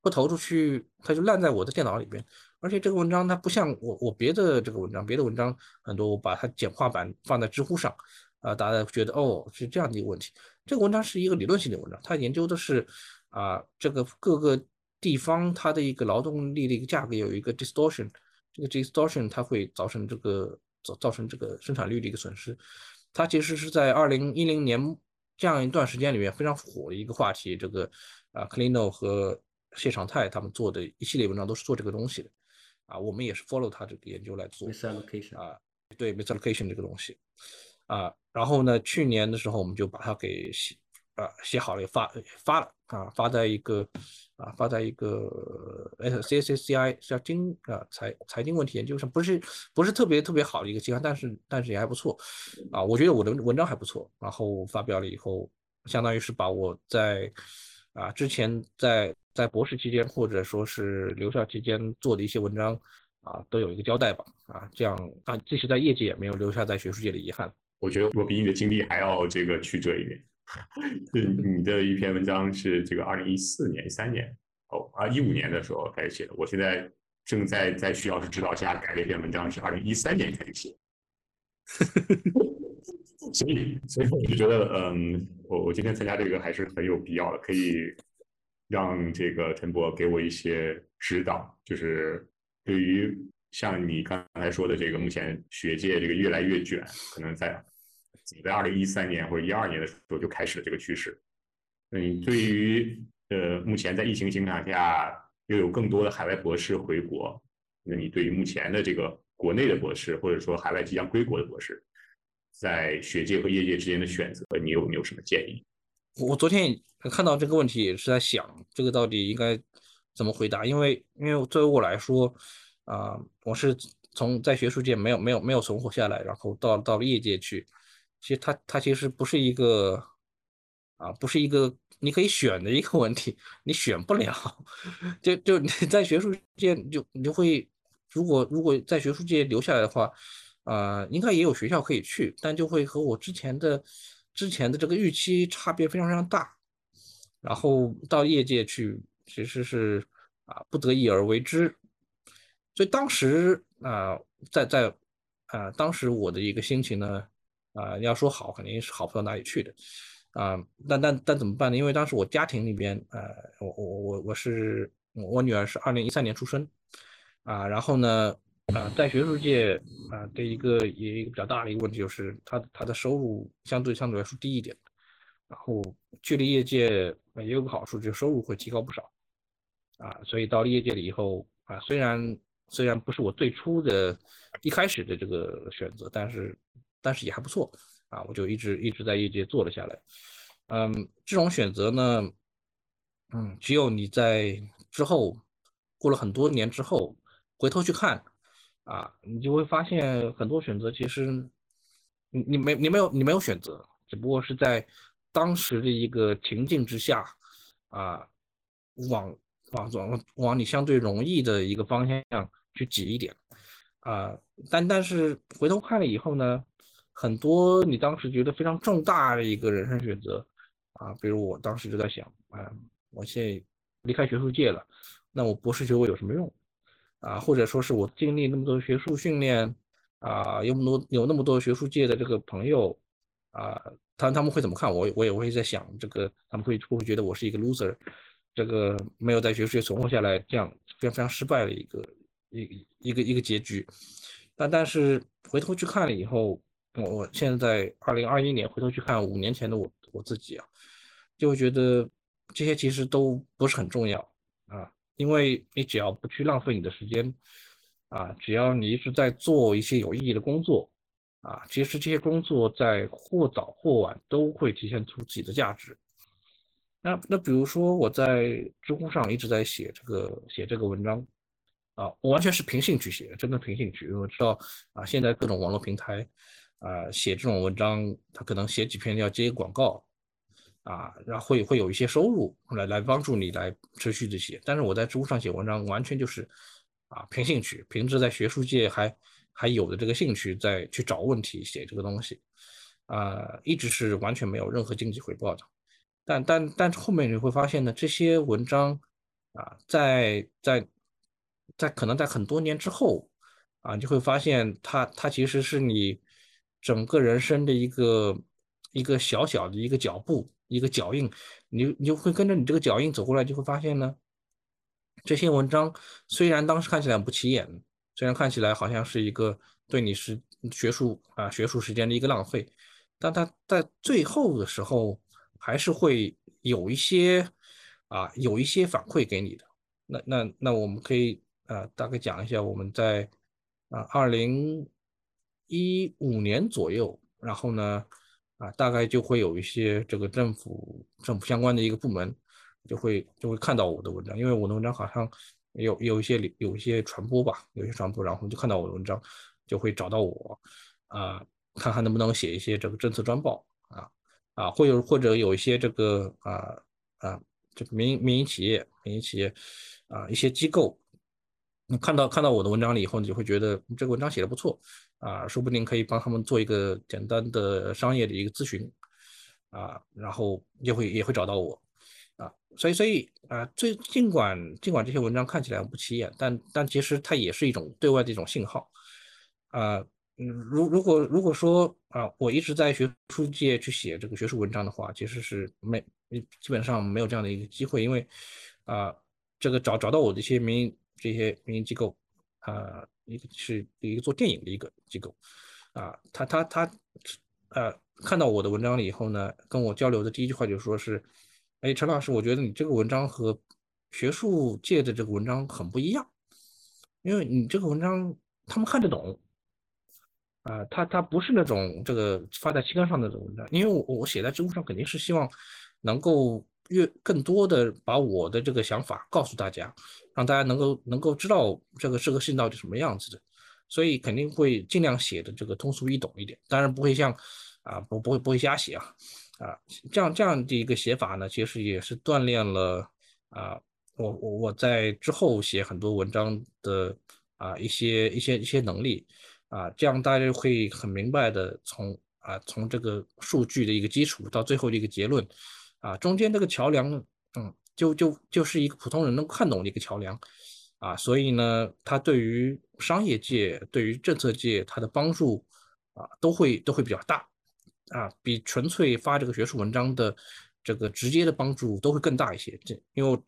不投出去，它就烂在我的电脑里边。而且这个文章它不像我我别的这个文章，别的文章很多我把它简化版放在知乎上，啊，大家觉得哦是这样的一个问题。这个文章是一个理论性的文章，它研究的是啊这个各个地方它的一个劳动力的一个价格有一个 distortion，这个 distortion 它会造成这个造造成这个生产率的一个损失。它其实是在二零一零年这样一段时间里面非常火的一个话题。这个啊 CLENO 和谢长泰他们做的一系列文章都是做这个东西的。啊，我们也是 follow 他这个研究来做啊，对 misallocation 这个东西啊，然后呢，去年的时候我们就把它给写啊写好了，发发了啊，发在一个啊发在一个 C S C I 叫经啊财财经问题研究上，不是不是特别特别好的一个期刊，但是但是也还不错啊，我觉得我的文章还不错，然后发表了以后，相当于是把我在啊之前在。在博士期间，或者说是留校期间做的一些文章，啊，都有一个交代吧，啊，这样啊，即使在业界也没有留下在学术界的遗憾。我觉得我比你的经历还要这个曲折一点。<laughs> 你的一篇文章是这个二零一四年、一三年哦啊一五年的时候开始写的，我现在正在在徐老师指导下改了一篇文章，是二零一三年开始写。<laughs> 所以，所以我就觉得，嗯，我我今天参加这个还是很有必要的，可以。让这个陈博给我一些指导，就是对于像你刚才说的这个，目前学界这个越来越卷，可能在你在二零一三年或者一二年的时候就开始了这个趋势。嗯，对于呃目前在疫情情况下又有更多的海外博士回国，那你对于目前的这个国内的博士，或者说海外即将归国的博士，在学界和业界之间的选择，你有没有什么建议？我昨天看到这个问题，也是在想这个到底应该怎么回答。因为，因为作为我来说，啊，我是从在学术界没有没有没有存活下来，然后到到了业界去。其实它它其实不是一个啊，不是一个你可以选的一个问题，你选不了。就就你在学术界就你就会，如果如果在学术界留下来的话，啊，应该也有学校可以去，但就会和我之前的。之前的这个预期差别非常非常大，然后到业界去其实是啊不得已而为之，所以当时啊在在啊当时我的一个心情呢啊要说好肯定是好不到哪里去的啊但但但怎么办呢？因为当时我家庭里边呃我我我我是我女儿是二零一三年出生啊然后呢。啊，在学术界啊的一个也一个比较大的一个问题就是，他他的收入相对相对来说低一点，然后去了业界也有个好处，就是收入会提高不少，啊，所以到了业界了以后啊，虽然虽然不是我最初的一开始的这个选择，但是但是也还不错啊，我就一直一直在业界做了下来。嗯，这种选择呢，嗯，只有你在之后过了很多年之后回头去看啊，你就会发现很多选择其实你你没你没有你没有选择，只不过是在当时的一个情境之下啊，往往往往你相对容易的一个方向去挤一点啊，但但是回头看了以后呢，很多你当时觉得非常重大的一个人生选择。啊，比如我当时就在想，啊，我现在离开学术界了，那我博士学位有什么用？啊，或者说是我经历那么多学术训练，啊，有那么多有那么多学术界的这个朋友，啊，他他们会怎么看我？我也会在想，这个他们会会不会觉得我是一个 loser，这个没有在学术界存活下来，这样非常非常失败的一个一一个一个结局。但但是回头去看了以后，我我现在在二零二一年回头去看五年前的我我自己啊。就会觉得这些其实都不是很重要，因为你只要不去浪费你的时间啊，只要你一直在做一些有意义的工作啊，其实这些工作在或早或晚都会体现出自己的价值。那那比如说我在知乎上一直在写这个写这个文章啊，我完全是凭兴趣写，真的凭兴趣，因为我知道啊，现在各种网络平台啊写这种文章，他可能写几篇要接广告。啊，然后会会有一些收入来来帮助你来持续这些，但是我在知乎上写文章完全就是啊凭兴趣，凭着在学术界还还有的这个兴趣在去找问题写这个东西，啊，一直是完全没有任何经济回报的。但但但是后面你会发现呢，这些文章啊，在在在可能在很多年之后啊，你就会发现它它其实是你整个人生的一个一个小小的一个脚步。一个脚印，你你就会跟着你这个脚印走过来，就会发现呢，这些文章虽然当时看起来不起眼，虽然看起来好像是一个对你是学术啊学术时间的一个浪费，但它在最后的时候还是会有一些啊有一些反馈给你的。那那那我们可以啊大概讲一下我们在啊二零一五年左右，然后呢。啊，大概就会有一些这个政府政府相关的一个部门，就会就会看到我的文章，因为我的文章好像有有一些有一些传播吧，有些传播，然后就看到我的文章，就会找到我，啊，看看能不能写一些这个政策专报，啊啊，或有或者有一些这个啊啊，这个民民营企业、民营企业啊一些机构。你看到看到我的文章了以后，你就会觉得这个文章写的不错啊，说不定可以帮他们做一个简单的商业的一个咨询啊，然后也会也会找到我啊，所以所以啊，最尽管尽管这些文章看起来很不起眼，但但其实它也是一种对外的一种信号啊，嗯，如如果如果说啊，我一直在学术界去写这个学术文章的话，其实是没基本上没有这样的一个机会，因为啊，这个找找到我的一些民营。这些民营机构，啊，一个是一个做电影的一个机构，啊，他他他，呃，看到我的文章了以后呢，跟我交流的第一句话就说是，哎，陈老师，我觉得你这个文章和学术界的这个文章很不一样，因为你这个文章他们看得懂，啊，他他不是那种这个发在期刊上的文章，因为我我写在知乎上肯定是希望能够。越更多的把我的这个想法告诉大家，让大家能够能够知道这个这个事情到底什么样子的，所以肯定会尽量写的这个通俗易懂一点，当然不会像啊不不会不会瞎写啊啊这样这样的一个写法呢，其实也是锻炼了啊我我我在之后写很多文章的啊一些一些一些能力啊，这样大家会很明白的从啊从这个数据的一个基础到最后的一个结论。啊，中间这个桥梁，嗯，就就就是一个普通人能看懂的一个桥梁，啊，所以呢，它对于商业界、对于政策界，它的帮助啊，都会都会比较大，啊，比纯粹发这个学术文章的这个直接的帮助都会更大一些。这因为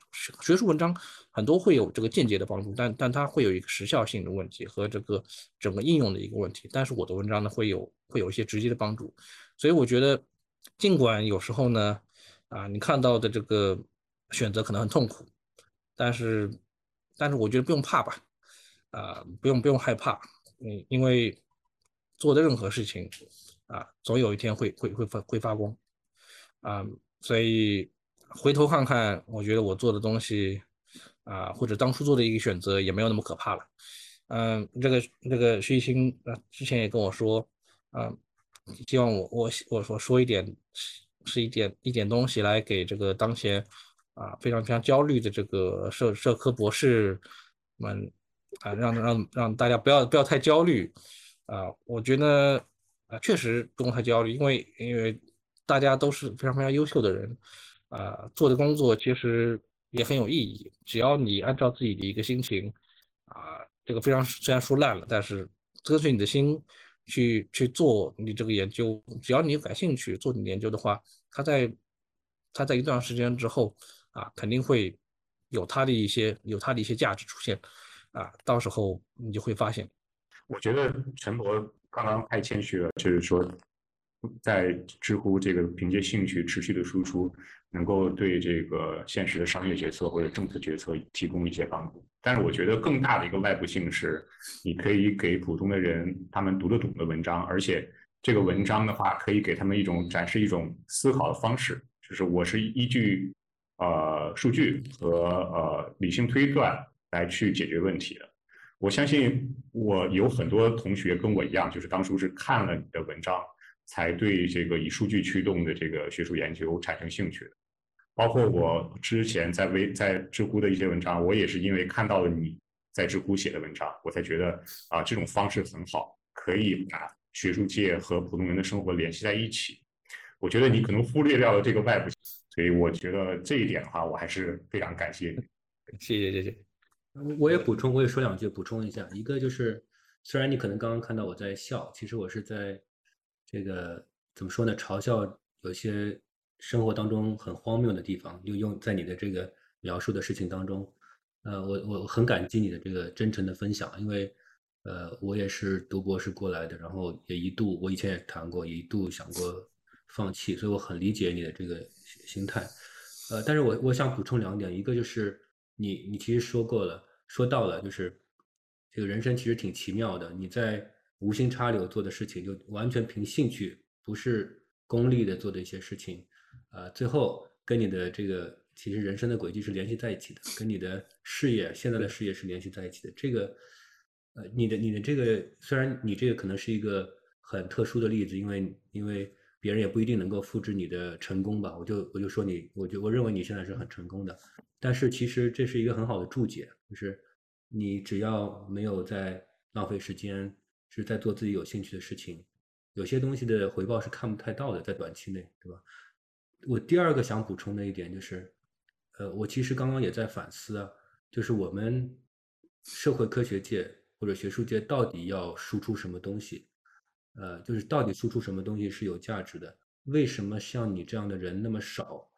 学术文章很多会有这个间接的帮助，但但它会有一个时效性的问题和这个整个应用的一个问题。但是我的文章呢，会有会有一些直接的帮助，所以我觉得，尽管有时候呢。啊，你看到的这个选择可能很痛苦，但是，但是我觉得不用怕吧，啊，不用不用害怕，嗯，因为做的任何事情，啊，总有一天会会会发会发光啊，所以回头看看，我觉得我做的东西啊，或者当初做的一个选择也没有那么可怕了。嗯，这个这个徐艺清啊，之前也跟我说，啊，希望我我我我说一点是一点一点东西来给这个当前啊非常非常焦虑的这个社社科博士们啊，让让让大家不要不要太焦虑啊，我觉得。啊，确实不用太焦虑，因为因为大家都是非常非常优秀的人，啊，做的工作其实也很有意义。只要你按照自己的一个心情，啊，这个非常虽然说烂了，但是跟随你的心去去做你这个研究，只要你感兴趣做你研究的话，它在它在一段时间之后，啊，肯定会有它的一些有它的一些价值出现，啊，到时候你就会发现。我觉得陈博。刚刚太谦虚了，就是说，在知乎这个凭借兴趣持续的输出，能够对这个现实的商业决策或者政策决策提供一些帮助。但是我觉得更大的一个外部性是，你可以给普通的人他们读得懂的文章，而且这个文章的话可以给他们一种展示一种思考的方式，就是我是依据呃数据和呃理性推断来去解决问题的。我相信我有很多同学跟我一样，就是当初是看了你的文章，才对这个以数据驱动的这个学术研究产生兴趣的。包括我之前在微在知乎的一些文章，我也是因为看到了你在知乎写的文章，我才觉得啊这种方式很好，可以把学术界和普通人的生活联系在一起。我觉得你可能忽略掉了这个外部，所以我觉得这一点的话，我还是非常感谢你。<laughs> 谢谢谢谢。我也补充，我也说两句，补充一下。一个就是，虽然你可能刚刚看到我在笑，其实我是在这个怎么说呢？嘲笑有些生活当中很荒谬的地方，就用在你的这个描述的事情当中。呃，我我很感激你的这个真诚的分享，因为呃，我也是读博士过来的，然后也一度我以前也谈过，一度想过放弃，所以我很理解你的这个心态。呃，但是我我想补充两点，一个就是你你其实说过了。说到了，就是这个人生其实挺奇妙的。你在无心插柳做的事情，就完全凭兴趣，不是功利的做的一些事情，呃，最后跟你的这个其实人生的轨迹是联系在一起的，跟你的事业现在的事业是联系在一起的。这个，呃，你的你的这个，虽然你这个可能是一个很特殊的例子，因为因为别人也不一定能够复制你的成功吧。我就我就说你，我就我认为你现在是很成功的。但是其实这是一个很好的注解，就是你只要没有在浪费时间，是在做自己有兴趣的事情，有些东西的回报是看不太到的，在短期内，对吧？我第二个想补充的一点就是，呃，我其实刚刚也在反思啊，就是我们社会科学界或者学术界到底要输出什么东西？呃，就是到底输出什么东西是有价值的？为什么像你这样的人那么少？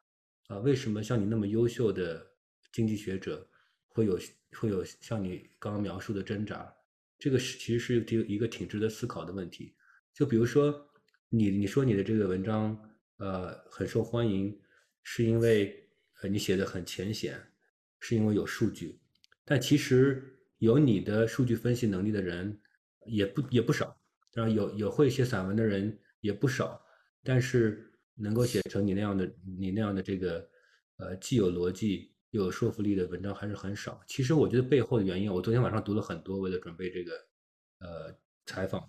啊，为什么像你那么优秀的？经济学者会有会有像你刚刚描述的挣扎，这个是其实是一个挺值得思考的问题。就比如说你你说你的这个文章呃很受欢迎，是因为呃你写的很浅显，是因为有数据，但其实有你的数据分析能力的人也不也不少，然后有有会写散文的人也不少，但是能够写成你那样的你那样的这个呃既有逻辑又。有说服力的文章还是很少。其实我觉得背后的原因，我昨天晚上读了很多，为了准备这个呃采访。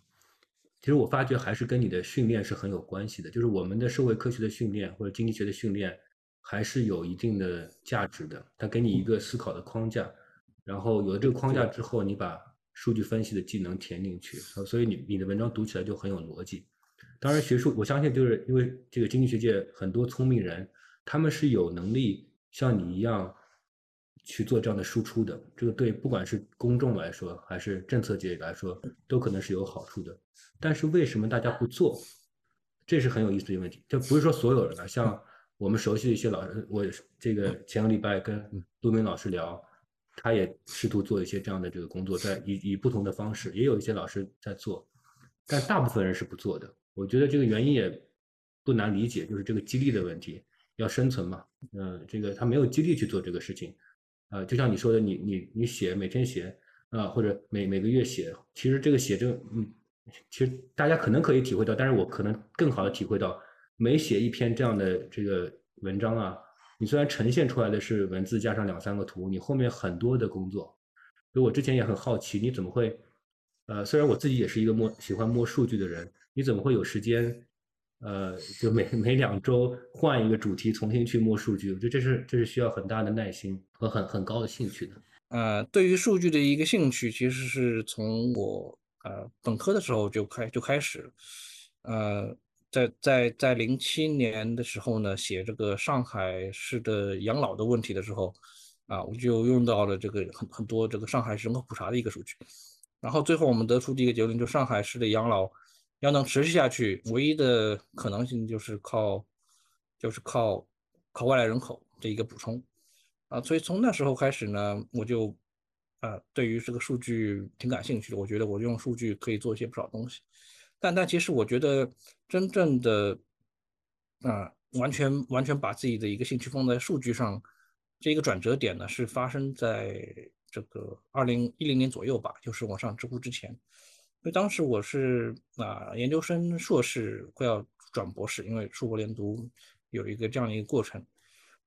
其实我发觉还是跟你的训练是很有关系的。就是我们的社会科学的训练或者经济学的训练，还是有一定的价值的。它给你一个思考的框架，然后有了这个框架之后，你把数据分析的技能填进去，所以你你的文章读起来就很有逻辑。当然，学术我相信就是因为这个经济学界很多聪明人，他们是有能力。像你一样去做这样的输出的，这个对不管是公众来说，还是政策界来说，都可能是有好处的。但是为什么大家不做？这是很有意思的问题。就不是说所有人啊，像我们熟悉的一些老师，我这个前个礼拜跟陆明老师聊，他也试图做一些这样的这个工作，在以以不同的方式，也有一些老师在做，但大部分人是不做的。我觉得这个原因也不难理解，就是这个激励的问题。要生存嘛，嗯，这个他没有激励去做这个事情，啊，就像你说的，你你你写每天写啊，或者每每个月写，其实这个写这，嗯，其实大家可能可以体会到，但是我可能更好的体会到，每写一篇这样的这个文章啊，你虽然呈现出来的是文字加上两三个图，你后面很多的工作。所以我之前也很好奇，你怎么会，呃，虽然我自己也是一个摸喜欢摸数据的人，你怎么会有时间，呃，就每每两周换一个主题重新去摸数据？我觉得这是这是需要很大的耐心和很很高的兴趣的。呃，对于数据的一个兴趣，其实是从我呃本科的时候就开就开始，呃，在在在零七年的时候呢，写这个上海市的养老的问题的时候，啊，我就用到了这个很很多这个上海市人口普查的一个数据，然后最后我们得出的一个结论，就上海市的养老要能持续下去，唯一的可能性就是靠就是靠靠外来人口这一个补充。啊，所以从那时候开始呢，我就，啊，对于这个数据挺感兴趣的。我觉得我用数据可以做一些不少东西，但但其实我觉得真正的，啊，完全完全把自己的一个兴趣放在数据上，这一个转折点呢，是发生在这个二零一零年左右吧，就是我上知乎之前，因为当时我是啊研究生硕士快要转博士，因为硕博连读有一个这样的一个过程。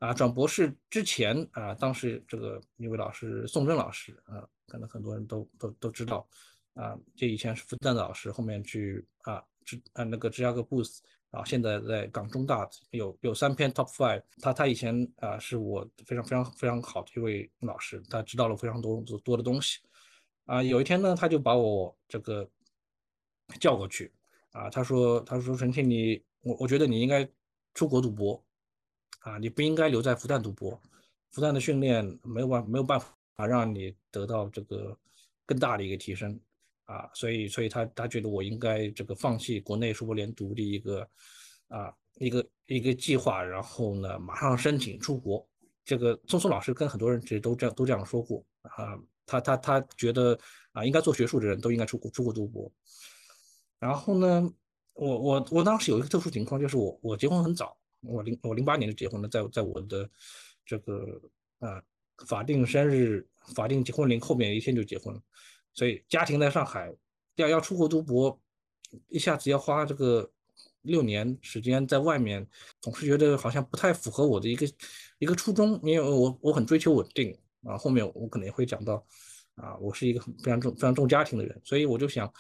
啊，转博士之前啊，当时这个一位老师宋真老师啊，可能很多人都都都知道啊，这以前是复旦的老师，后面去啊芝啊那个芝加哥 Booth 啊，现在在港中大有有三篇 Top Five，他他以前啊是我非常非常非常好的一位老师，他知道了非常多多的东西啊，有一天呢，他就把我这个叫过去啊，他说他说陈庆你我我觉得你应该出国读博。啊，你不应该留在复旦读博，复旦的训练没有办没有办法让你得到这个更大的一个提升啊，所以所以他他觉得我应该这个放弃国内硕博连读的一个啊一个一个计划，然后呢马上申请出国。这个松松老师跟很多人其实都这样都这样说过啊，他他他觉得啊应该做学术的人都应该出国出国读博。然后呢，我我我当时有一个特殊情况，就是我我结婚很早。我零我零八年就结婚了，在在我的这个啊法定生日、法定结婚龄后面一天就结婚了，所以家庭在上海，要要出国读博，一下子要花这个六年时间在外面，总是觉得好像不太符合我的一个一个初衷，因为我我很追求稳定啊，后面我可能也会讲到啊，我是一个很非常重非常重家庭的人，所以我就想，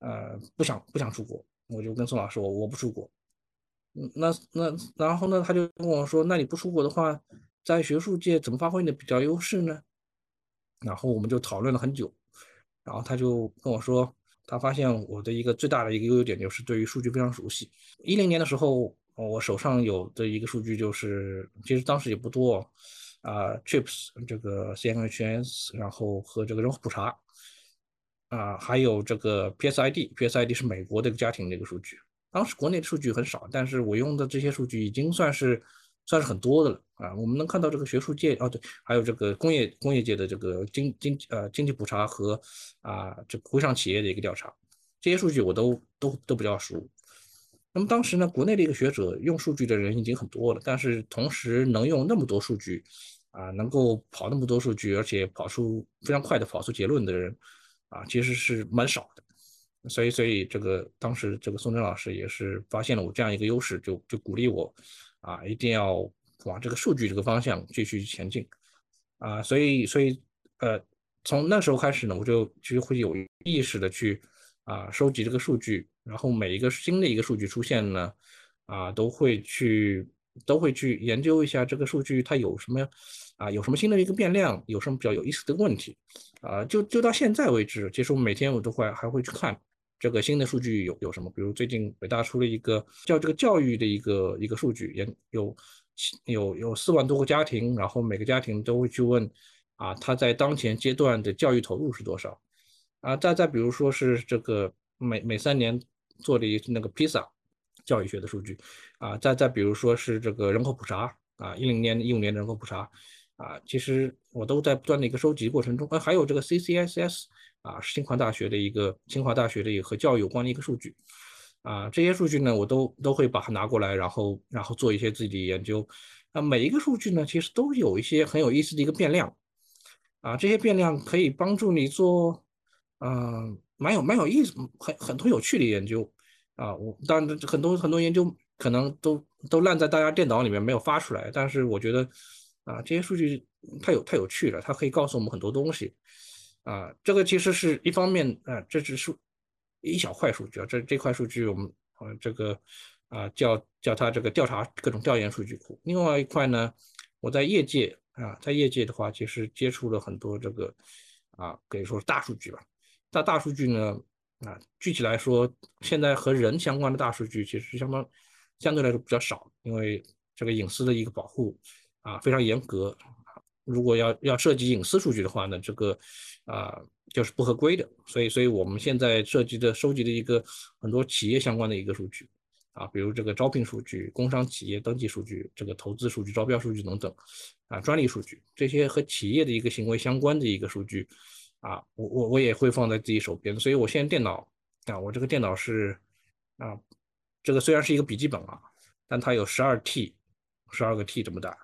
呃，不想不想出国，我就跟宋老师我我不出国。那那然后呢？他就跟我说：“那你不出国的话，在学术界怎么发挥你的比较优势呢？”然后我们就讨论了很久。然后他就跟我说，他发现我的一个最大的一个优点就是对于数据非常熟悉。一零年的时候，我手上有的一个数据就是，其实当时也不多啊，trips 这个 CNHS，然后和这个人口普查啊，还有这个 PSID，PSID 是美国的一个家庭的一个数据。当时国内的数据很少，但是我用的这些数据已经算是算是很多的了啊。我们能看到这个学术界哦，对，还有这个工业工业界的这个经经呃经济普查和啊这个微商企业的一个调查，这些数据我都都都比较熟。那么当时呢，国内的一个学者用数据的人已经很多了，但是同时能用那么多数据啊，能够跑那么多数据，而且跑出非常快的跑出结论的人啊，其实是蛮少的。所以，所以这个当时这个宋真老师也是发现了我这样一个优势，就就鼓励我，啊，一定要往这个数据这个方向继续前进，啊，所以，所以，呃，从那时候开始呢，我就其实会有意识的去啊收集这个数据，然后每一个新的一个数据出现呢，啊，都会去都会去研究一下这个数据它有什么啊有什么新的一个变量，有什么比较有意思的问题，啊，就就到现在为止，其实我每天我都会还会去看。这个新的数据有有什么？比如最近北大出了一个叫这个教育的一个一个数据，也有有有四万多个家庭，然后每个家庭都会去问啊，他在当前阶段的教育投入是多少？啊，再再比如说是这个每每三年做的一那个 PISA 教育学的数据，啊，再再比如说是这个人口普查啊，一零年一五年的人口普查啊，其实我都在不断的一个收集过程中，啊，还有这个 CCSS。啊，是清华大学的一个清华大学的一个和教育有关的一个数据，啊，这些数据呢，我都都会把它拿过来，然后然后做一些自己的研究。啊，每一个数据呢，其实都有一些很有意思的一个变量，啊，这些变量可以帮助你做，啊，蛮有蛮有意思，很很多有趣的研究啊。我当然很多很多研究可能都都烂在大家电脑里面没有发出来，但是我觉得啊这些数据太有太有趣了，它可以告诉我们很多东西啊。这个其实是一方面啊，这只是一小块数据啊，这这块数据我们啊这个啊叫叫它这个调查各种调研数据库。另外一块呢，我在业界啊，在业界的话，其实接触了很多这个啊可以说是大数据吧。大大数据呢，啊，具体来说，现在和人相关的大数据其实相当相对来说比较少，因为这个隐私的一个保护啊非常严格。如果要要涉及隐私数据的话呢，这个啊就是不合规的。所以，所以我们现在涉及的收集的一个很多企业相关的一个数据啊，比如这个招聘数据、工商企业登记数据、这个投资数据、招标数据等等啊，专利数据这些和企业的一个行为相关的一个数据。啊，我我我也会放在自己手边，所以我现在电脑啊，我这个电脑是啊，这个虽然是一个笔记本啊，但它有十二 T，十二个 T 这么大，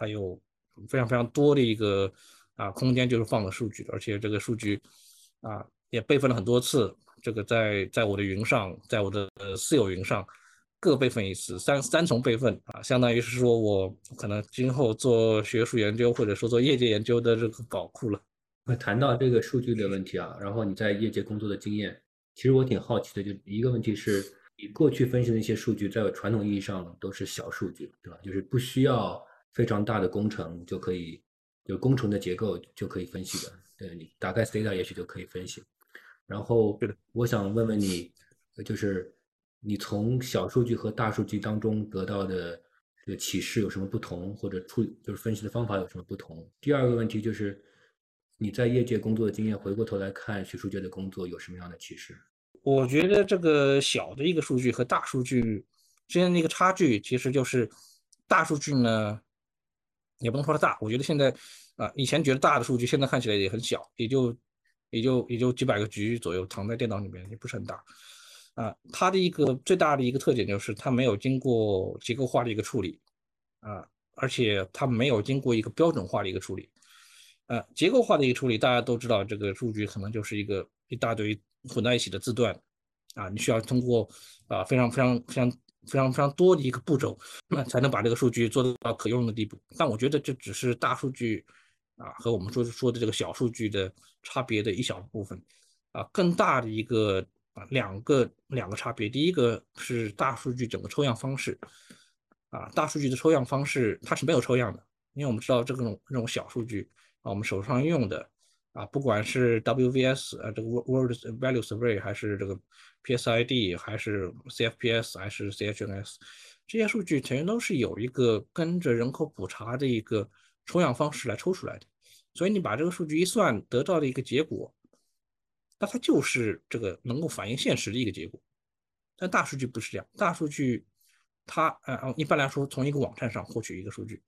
它有非常非常多的一个啊空间，就是放了数据，而且这个数据啊也备份了很多次，这个在在我的云上，在我的私有云上各备份一次，三三重备份啊，相当于是说我可能今后做学术研究或者说做业界研究的这个宝库了。那谈到这个数据的问题啊，然后你在业界工作的经验，其实我挺好奇的，就一个问题是，你过去分析的一些数据，在传统意义上都是小数据，对吧？就是不需要非常大的工程就可以，就工程的结构就可以分析的，对你打开 Stata 也许就可以分析。然后，我想问问你，就是你从小数据和大数据当中得到的这个启示有什么不同，或者处就是分析的方法有什么不同？第二个问题就是。你在业界工作的经验，回过头来看学术界的工作有什么样的启示？我觉得这个小的一个数据和大数据之间的一个差距，其实就是大数据呢，也不能说它大。我觉得现在啊，以前觉得大的数据，现在看起来也很小，也就也就也就几百个局左右，藏在电脑里面也不是很大。啊，它的一个最大的一个特点就是它没有经过结构化的一个处理，啊，而且它没有经过一个标准化的一个处理。呃，结构化的一个处理，大家都知道，这个数据可能就是一个一大堆混在一起的字段，啊，你需要通过啊非常非常非常非常非常多的一个步骤，那才能把这个数据做到可用的地步。但我觉得这只是大数据啊和我们说说的这个小数据的差别的一小部分，啊，更大的一个啊两个两个差别，第一个是大数据整个抽样方式，啊，大数据的抽样方式它是没有抽样的，因为我们知道这种这种小数据。啊，我们手上用的啊，不管是 WVS 啊，这个 World Value Survey，还是这个 PSID，还是 CFPS，还是 CHNS，这些数据全都是有一个跟着人口普查的一个抽样方式来抽出来的。所以你把这个数据一算，得到的一个结果，那它就是这个能够反映现实的一个结果。但大数据不是这样，大数据它呃一般来说从一个网站上获取一个数据，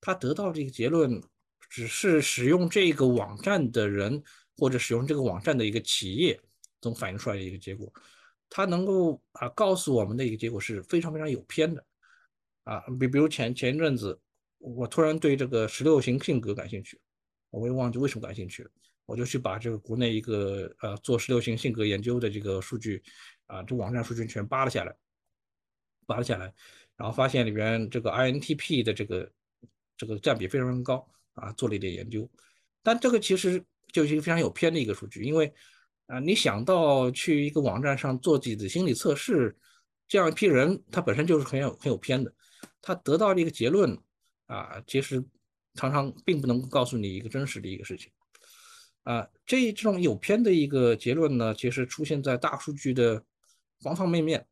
它得到这个结论。只是使用这个网站的人，或者使用这个网站的一个企业，总反映出来的一个结果，它能够啊告诉我们的一个结果是非常非常有偏的，啊，比比如前前一阵子，我突然对这个十六型性格感兴趣，我也忘记为什么感兴趣了，我就去把这个国内一个呃做十六型性格研究的这个数据，啊，这网站数据全扒了下来，扒了下来，然后发现里边这个 INTP 的这个这个占比非常非常高。啊，做了一点研究，但这个其实就是一个非常有偏的一个数据，因为啊，你想到去一个网站上做自己的心理测试，这样一批人，他本身就是很有很有偏的，他得到的一个结论啊，其实常常并不能告诉你一个真实的一个事情啊，这这种有偏的一个结论呢，其实出现在大数据的方方面面，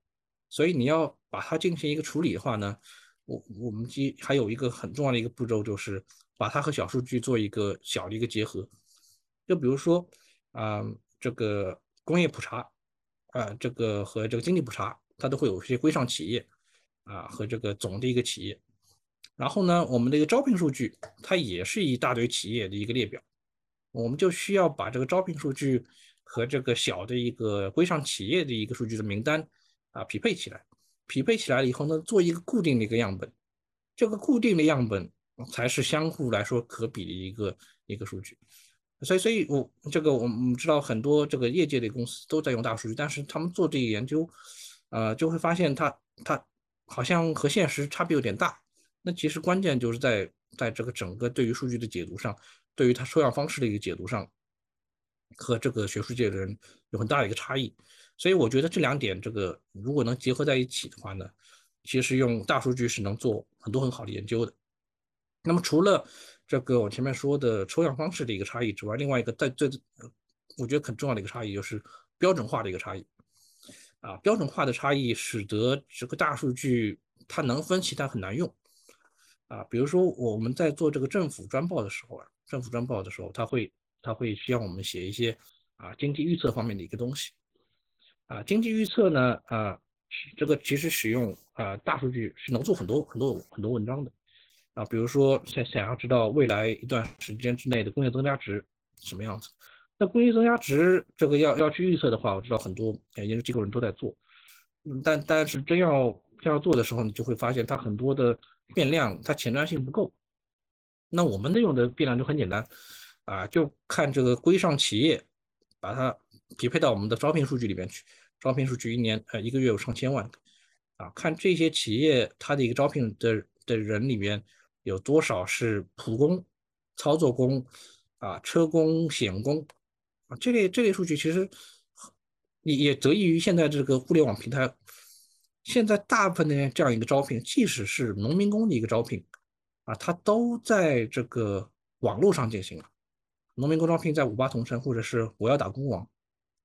所以你要把它进行一个处理的话呢，我我们基还有一个很重要的一个步骤就是。把它和小数据做一个小的一个结合，就比如说啊，这个工业普查啊，这个和这个经济普查，它都会有一些规上企业啊和这个总的一个企业。然后呢，我们的一个招聘数据，它也是一大堆企业的一个列表，我们就需要把这个招聘数据和这个小的一个规上企业的一个数据的名单啊匹配起来，匹配起来了以后呢，做一个固定的一个样本，这个固定的样本。才是相互来说可比的一个一个数据，所以，所以我这个我们知道很多这个业界的公司都在用大数据，但是他们做这个研究，呃，就会发现它它好像和现实差别有点大。那其实关键就是在在这个整个对于数据的解读上，对于它抽样方式的一个解读上，和这个学术界的人有很大的一个差异。所以我觉得这两点，这个如果能结合在一起的话呢，其实用大数据是能做很多很好的研究的。那么除了这个我前面说的抽样方式的一个差异之外，另外一个在最我觉得很重要的一个差异就是标准化的一个差异。啊，标准化的差异使得这个大数据它能分析，但很难用。啊，比如说我们在做这个政府专报的时候啊，政府专报的时候，它会它会需要我们写一些啊经济预测方面的一个东西。啊，经济预测呢，啊，这个其实使用啊大数据是能做很多很多很多文章的，啊，比如说想想要知道未来一段时间之内的工业增加值什么样子，那工业增加值这个要要去预测的话，我知道很多研究机构人都在做，但但是真要真要做的时候，你就会发现它很多的变量它前瞻性不够，那我们的用的变量就很简单，啊，就看这个规上企业，把它。匹配到我们的招聘数据里面去，招聘数据一年呃一个月有上千万，啊，看这些企业它的一个招聘的的人里面有多少是普工、操作工、啊车工、险工，啊这类这类数据其实也也得益于现在这个互联网平台，现在大部分的这样一个招聘，即使是农民工的一个招聘，啊，它都在这个网络上进行了，农民工招聘在五八同城或者是我要打工网。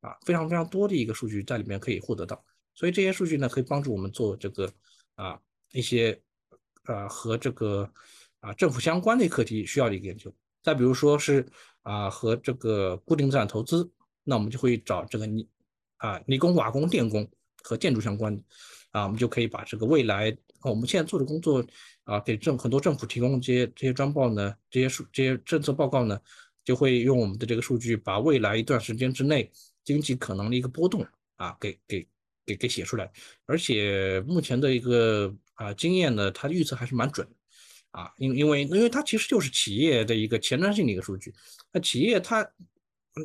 啊，非常非常多的一个数据在里面可以获得到，所以这些数据呢可以帮助我们做这个啊一些啊和这个啊政府相关的课题需要的一个研究。再比如说是啊和这个固定资产投资，那我们就会找这个泥啊泥工、瓦工、电工和建筑相关的啊，我们就可以把这个未来我们现在做的工作啊给政很多政府提供这些这些专报呢，这些数这些政策报告呢，就会用我们的这个数据把未来一段时间之内。经济可能的一个波动啊，给给给给写出来，而且目前的一个啊经验呢，它预测还是蛮准的啊，因因为因为它其实就是企业的一个前瞻性的一个数据，那企业它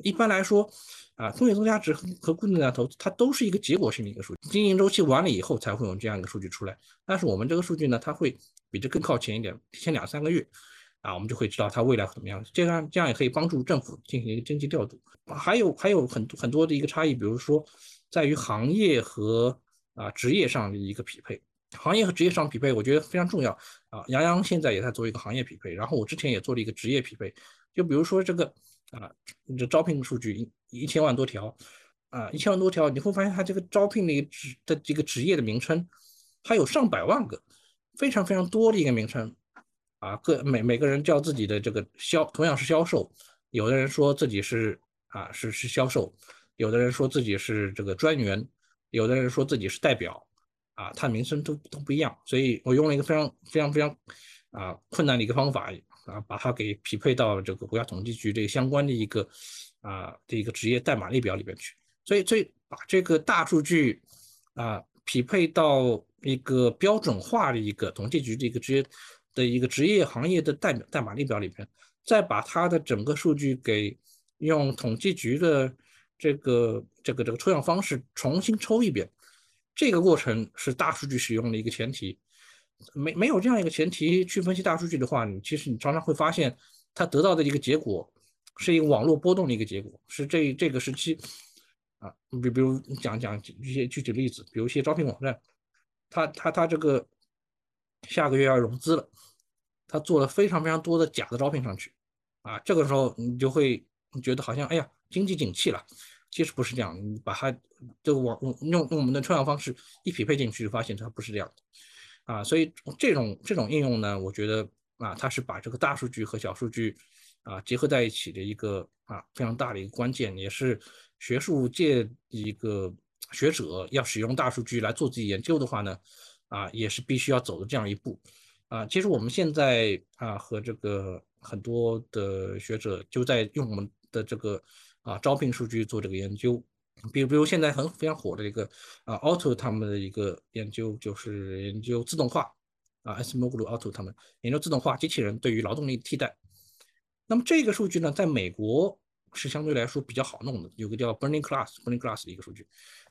一般来说啊，工业增加值和固定资产投资它都是一个结果性的一个数据，经营周期完了以后才会有这样一个数据出来，但是我们这个数据呢，它会比这更靠前一点，提前两三个月。啊，我们就会知道它未来怎么样，这样这样也可以帮助政府进行一个经济调度。还有还有很多很多的一个差异，比如说在于行业和啊职业上的一个匹配。行业和职业上匹配，我觉得非常重要啊。杨洋现在也在做一个行业匹配，然后我之前也做了一个职业匹配。就比如说这个啊，这招聘数据一一千万多条啊，一千万多条，你会发现它这个招聘的一个职的这个职业的名称，它有上百万个，非常非常多的一个名称。啊，各每每个人叫自己的这个销，同样是销售，有的人说自己是啊是是销售，有的人说自己是这个专员，有的人说自己是代表，啊，他名称都都不一样，所以我用了一个非常非常非常啊困难的一个方法啊，把它给匹配到这个国家统计局这个相关的一个啊的一个职业代码列表里边去，所以所以把这个大数据啊匹配到一个标准化的一个统计局的一个职业。的一个职业行业的代代码列表里边，再把它的整个数据给用统计局的这个这个这个抽样方式重新抽一遍，这个过程是大数据使用的一个前提。没没有这样一个前提去分析大数据的话，你其实你常常会发现它得到的一个结果是一个网络波动的一个结果，是这这个时期啊，比比如讲讲一些具体例子，比如一些招聘网站，它它它这个。下个月要融资了，他做了非常非常多的假的招聘上去，啊，这个时候你就会觉得好像哎呀经济景气了，其实不是这样，你把它就往用用我们的抽样方式一匹配进去，发现它不是这样的，啊，所以这种这种应用呢，我觉得啊，它是把这个大数据和小数据啊结合在一起的一个啊非常大的一个关键，也是学术界一个学者要使用大数据来做自己研究的话呢。啊，也是必须要走的这样一步，啊，其实我们现在啊和这个很多的学者就在用我们的这个啊招聘数据做这个研究，比如比如现在很非常火的一个啊 Auto 他们的一个研究就是研究自动化啊 s m o g l u Auto 他们研究自动化机器人对于劳动力替代那么这个数据呢，在美国是相对来说比较好弄的，有个叫 Burning Class，Burning Class 的一个数据。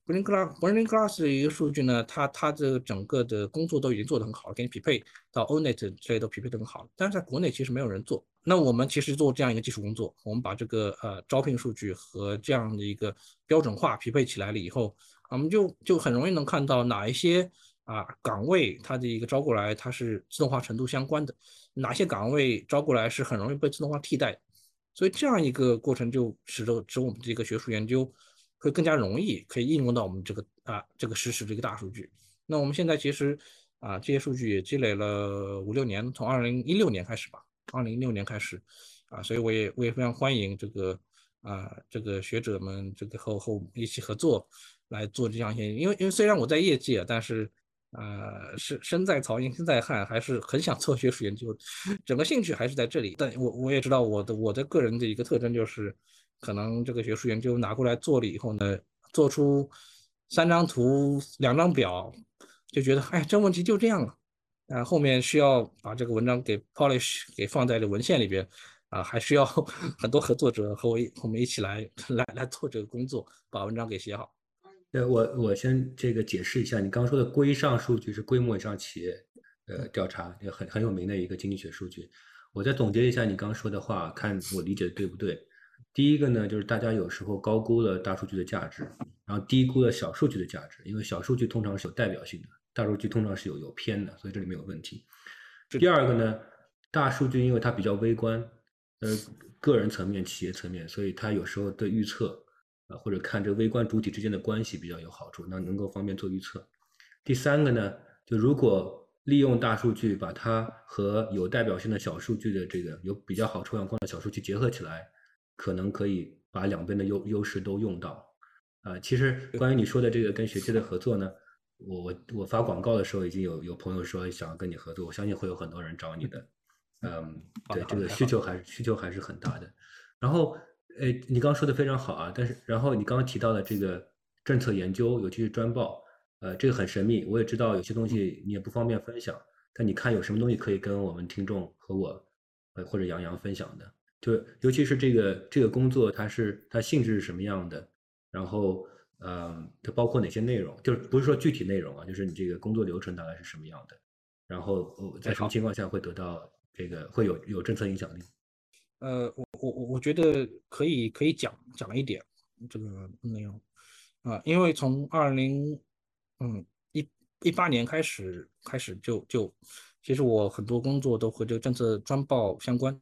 Burning Class，Burning Class 的一个数据呢，它它这整个的工作都已经做得很好了，给你匹配到 Onet 这些都匹配得很好了。但是在国内其实没有人做。那我们其实做这样一个技术工作，我们把这个呃招聘数据和这样的一个标准化匹配起来了以后，我们就就很容易能看到哪一些啊岗位它的一个招过来它是自动化程度相关的，哪些岗位招过来是很容易被自动化替代。所以这样一个过程就使得使我们这个学术研究。会更加容易可以应用到我们这个啊这个实时这个大数据。那我们现在其实啊这些数据也积累了五六年，从二零一六年开始吧，二零一六年开始啊，所以我也我也非常欢迎这个啊这个学者们这个和和我们一起合作来做这样一些，因为因为虽然我在业界，但是啊是身在曹营心在汉，还是很想做学术研究，整个兴趣还是在这里。但我我也知道我的我的个人的一个特征就是。可能这个学术研究拿过来做了以后呢，做出三张图、两张表，就觉得哎，这问题就这样了。啊，后面需要把这个文章给 polish，给放在这文献里边，啊，还需要 <laughs> 很多合作者和我我们一起来来来做这个工作，把文章给写好。对我我先这个解释一下，你刚刚说的规上数据是规模以上企业呃调查，也很很有名的一个经济学数据。我再总结一下你刚刚说的话，看我理解的对不对？第一个呢，就是大家有时候高估了大数据的价值，然后低估了小数据的价值，因为小数据通常是有代表性的，大数据通常是有有偏的，所以这里面有问题。第二个呢，大数据因为它比较微观，呃，个人层面、企业层面，所以它有时候的预测啊，或者看这微观主体之间的关系比较有好处，那能够方便做预测。第三个呢，就如果利用大数据把它和有代表性的小数据的这个有比较好抽样框的小数据结合起来。可能可以把两边的优优势都用到，啊，其实关于你说的这个跟学界的合作呢，我我我发广告的时候已经有有朋友说想要跟你合作，我相信会有很多人找你的，嗯，对，这个需求还是需求还是很大的。然后，呃，你刚刚说的非常好啊，但是然后你刚刚提到的这个政策研究，尤其是专报，呃，这个很神秘，我也知道有些东西你也不方便分享，但你看有什么东西可以跟我们听众和我，呃，或者杨洋分享的？就尤其是这个这个工作，它是它性质是什么样的？然后，嗯，它包括哪些内容？就是不是说具体内容啊，就是你这个工作流程大概是什么样的？然后在什么情况下会得到这个会有有政策影响力？呃，我我我我觉得可以可以讲讲一点这个内容啊，因为从二零嗯一一八年开始开始就就，其实我很多工作都和这个政策专报相关。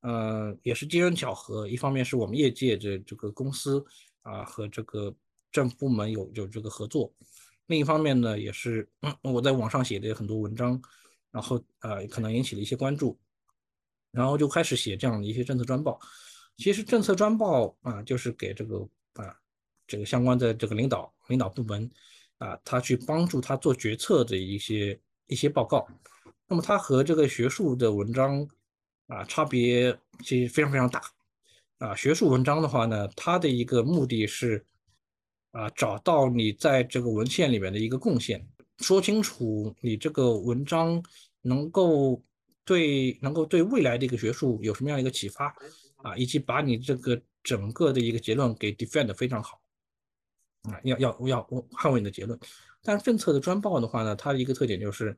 呃，也是机缘巧合，一方面是我们业界这这个公司啊和这个政府部门有有这个合作，另一方面呢，也是我在网上写的很多文章，然后呃可能引起了一些关注，然后就开始写这样的一些政策专报。其实政策专报啊，就是给这个啊这个相关的这个领导领导部门啊，他去帮助他做决策的一些一些报告。那么它和这个学术的文章。啊，差别其实非常非常大。啊，学术文章的话呢，它的一个目的是啊，找到你在这个文献里面的一个贡献，说清楚你这个文章能够对能够对未来的一个学术有什么样一个启发啊，以及把你这个整个的一个结论给 defend 的非常好啊，要要要捍卫你的结论。但是政策的专报的话呢，它的一个特点就是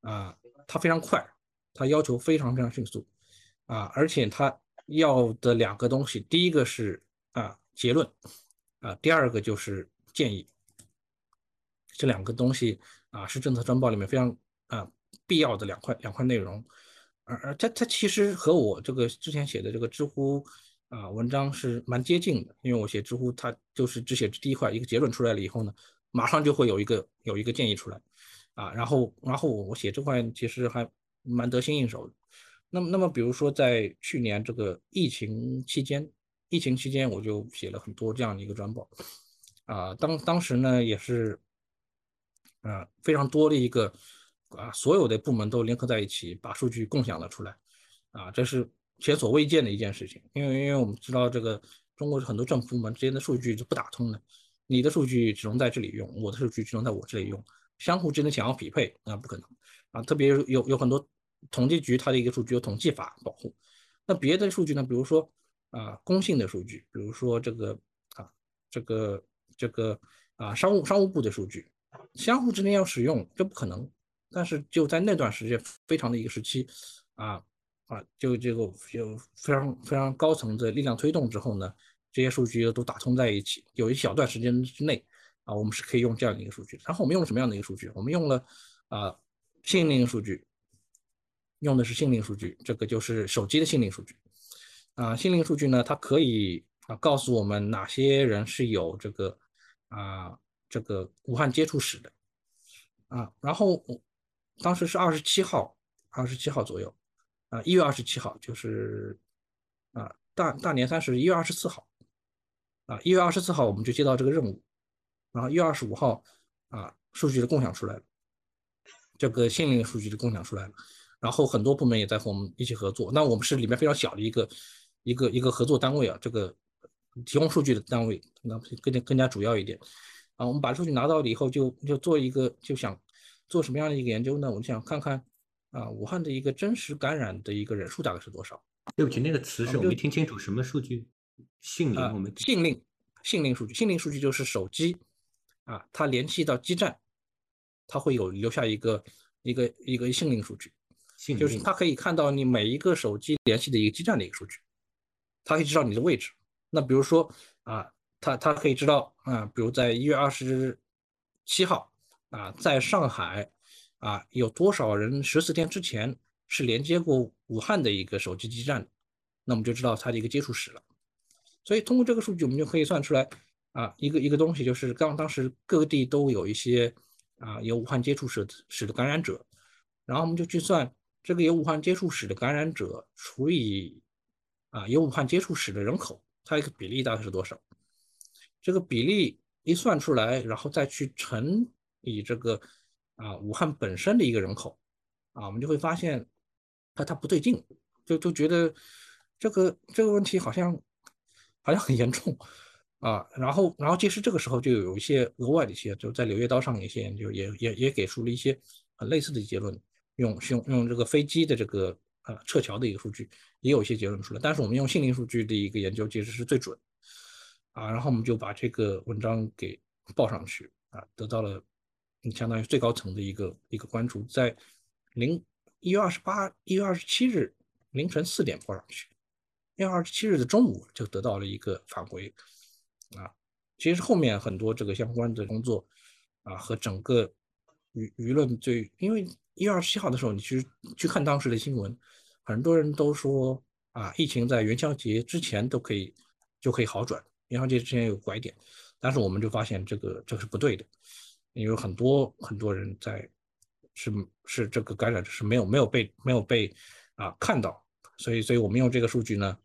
啊，它非常快，它要求非常非常迅速。啊，而且他要的两个东西，第一个是啊结论，啊，第二个就是建议。这两个东西啊是政策专报里面非常啊必要的两块两块内容。而而它它其实和我这个之前写的这个知乎啊文章是蛮接近的，因为我写知乎，它就是只写第一块，一个结论出来了以后呢，马上就会有一个有一个建议出来，啊，然后然后我写这块其实还蛮得心应手的。那么，那么，比如说，在去年这个疫情期间，疫情期间我就写了很多这样的一个专报，啊，当当时呢也是，啊，非常多的一个，啊，所有的部门都联合在一起，把数据共享了出来，啊，这是前所未见的一件事情，因为因为我们知道这个中国很多政府部门之间的数据是不打通的，你的数据只能在这里用，我的数据只能在我这里用，相互之间想要匹配那不可能，啊，特别有有很多。统计局它的一个数据有统计法保护，那别的数据呢？比如说啊，公信的数据，比如说这个啊，这个这个啊，商务商务部的数据，相互之间要使用，这不可能。但是就在那段时间，非常的一个时期，啊啊，就这个有非常非常高层的力量推动之后呢，这些数据都打通在一起。有一小段时间之内，啊，我们是可以用这样的一个数据。然后我们用了什么样的一个数据？我们用了啊，信令数据。用的是信令数据，这个就是手机的信令数据啊。心灵数据呢，它可以啊告诉我们哪些人是有这个啊这个武汉接触史的啊。然后当时是二十七号，二十七号左右啊，一月二十七号就是啊大大年三十一月二十四号啊，一月二十四号我们就接到这个任务，然后一月二十五号啊数据的共享出来了，这个心灵数据的共享出来了。然后很多部门也在和我们一起合作，那我们是里面非常小的一个一个一个合作单位啊，这个提供数据的单位，那更加更加主要一点啊。我们把数据拿到了以后，就就做一个就想做什么样的一个研究呢？我们想看看啊，武汉的一个真实感染的一个人数大概是多少？对不起，那个词是我没听清楚，什么数据？信令？我们信令信令数据，信令数据就是手机啊，它联系到基站，它会有留下一个一个一个信令数据。就是它可以看到你每一个手机联系的一个基站的一个数据，它可以知道你的位置。那比如说啊，它它可以知道啊，比如在一月二十七号啊，在上海啊，有多少人十四天之前是连接过武汉的一个手机基站，那我们就知道它的一个接触史了。所以通过这个数据，我们就可以算出来啊，一个一个东西，就是刚当时各地都有一些啊有武汉接触史史的感染者，然后我们就去算。这个有武汉接触史的感染者除以啊有武汉接触史的人口，它一个比例大概是多少？这个比例一算出来，然后再去乘以这个啊武汉本身的一个人口啊，我们就会发现它它不对劲，就就觉得这个这个问题好像好像很严重啊。然后然后其实这个时候就有一些额外的一些，就在《柳叶刀》上一些研究也也也给出了一些很类似的结论。用用用这个飞机的这个呃撤侨的一个数据，也有一些结论出来。但是我们用信令数据的一个研究其实是最准啊。然后我们就把这个文章给报上去啊，得到了相当于最高层的一个一个关注。在零一月二十八一月二十七日凌晨四点报上去，一月二十七日的中午就得到了一个返回啊。其实后面很多这个相关的工作啊和整个舆舆论最因为。一月二十七号的时候，你去去看当时的新闻，很多人都说啊，疫情在元宵节之前都可以就可以好转，元宵节之前有拐点，但是我们就发现这个这个是不对的，因为很多很多人在是是这个感染者是没有没有被没有被啊看到，所以所以我们用这个数据呢，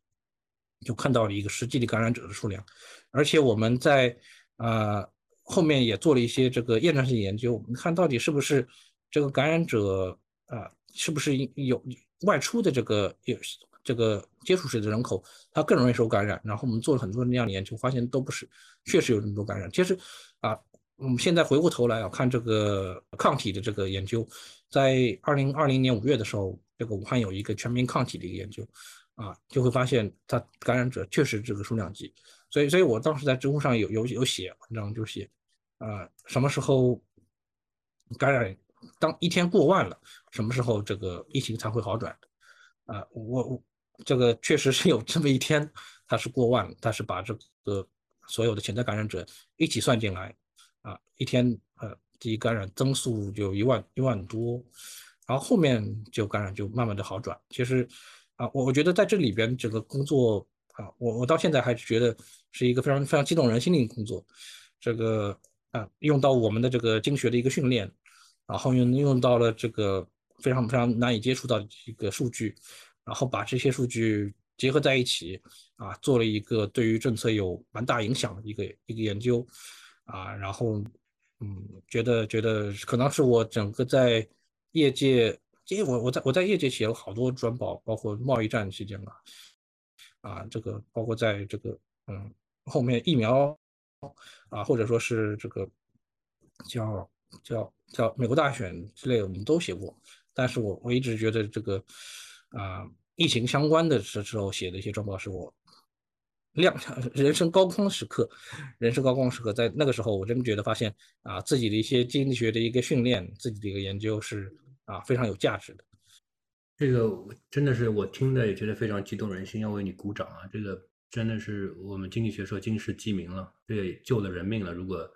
就看到了一个实际的感染者的数量，而且我们在啊后面也做了一些这个验证性研究，我们看到底是不是。这个感染者啊，是不是有外出的这个有这个接触史的人口，他更容易受感染？然后我们做了很多那样的研究，发现都不是，确实有这么多感染。其实啊，我们现在回过头来啊，看这个抗体的这个研究，在二零二零年五月的时候，这个武汉有一个全民抗体的一个研究啊，就会发现它感染者确实这个数量级。所以，所以我当时在知乎上有有有写文章，就写啊，什么时候感染？当一天过万了，什么时候这个疫情才会好转？啊，我我这个确实是有这么一天，它是过万了，它是把这个所有的潜在感染者一起算进来，啊，一天呃第一感染增速就一万一万多，然后后面就感染就慢慢的好转。其实啊，我我觉得在这里边这个工作啊，我我到现在还是觉得是一个非常非常激动人心的一个工作，这个啊用到我们的这个经学的一个训练。然后用用到了这个非常非常难以接触到的一个数据，然后把这些数据结合在一起，啊，做了一个对于政策有蛮大影响的一个一个研究，啊，然后嗯，觉得觉得可能是我整个在业界，因为我我在我在业界写了好多专报，包括贸易战期间嘛，啊，这个包括在这个嗯后面疫苗啊，或者说是这个叫。叫叫美国大选之类的，我们都写过，但是我我一直觉得这个啊疫情相关的时时候写的一些专报，是我亮人生高光时刻，人生高光时刻，在那个时候，我真觉得发现啊，自己的一些经济学的一个训练，自己的一个研究是啊非常有价值的。这个真的是我听的也觉得非常激动人心，要为你鼓掌啊！这个真的是我们经济学说经世济民了，这也救了人命了。如果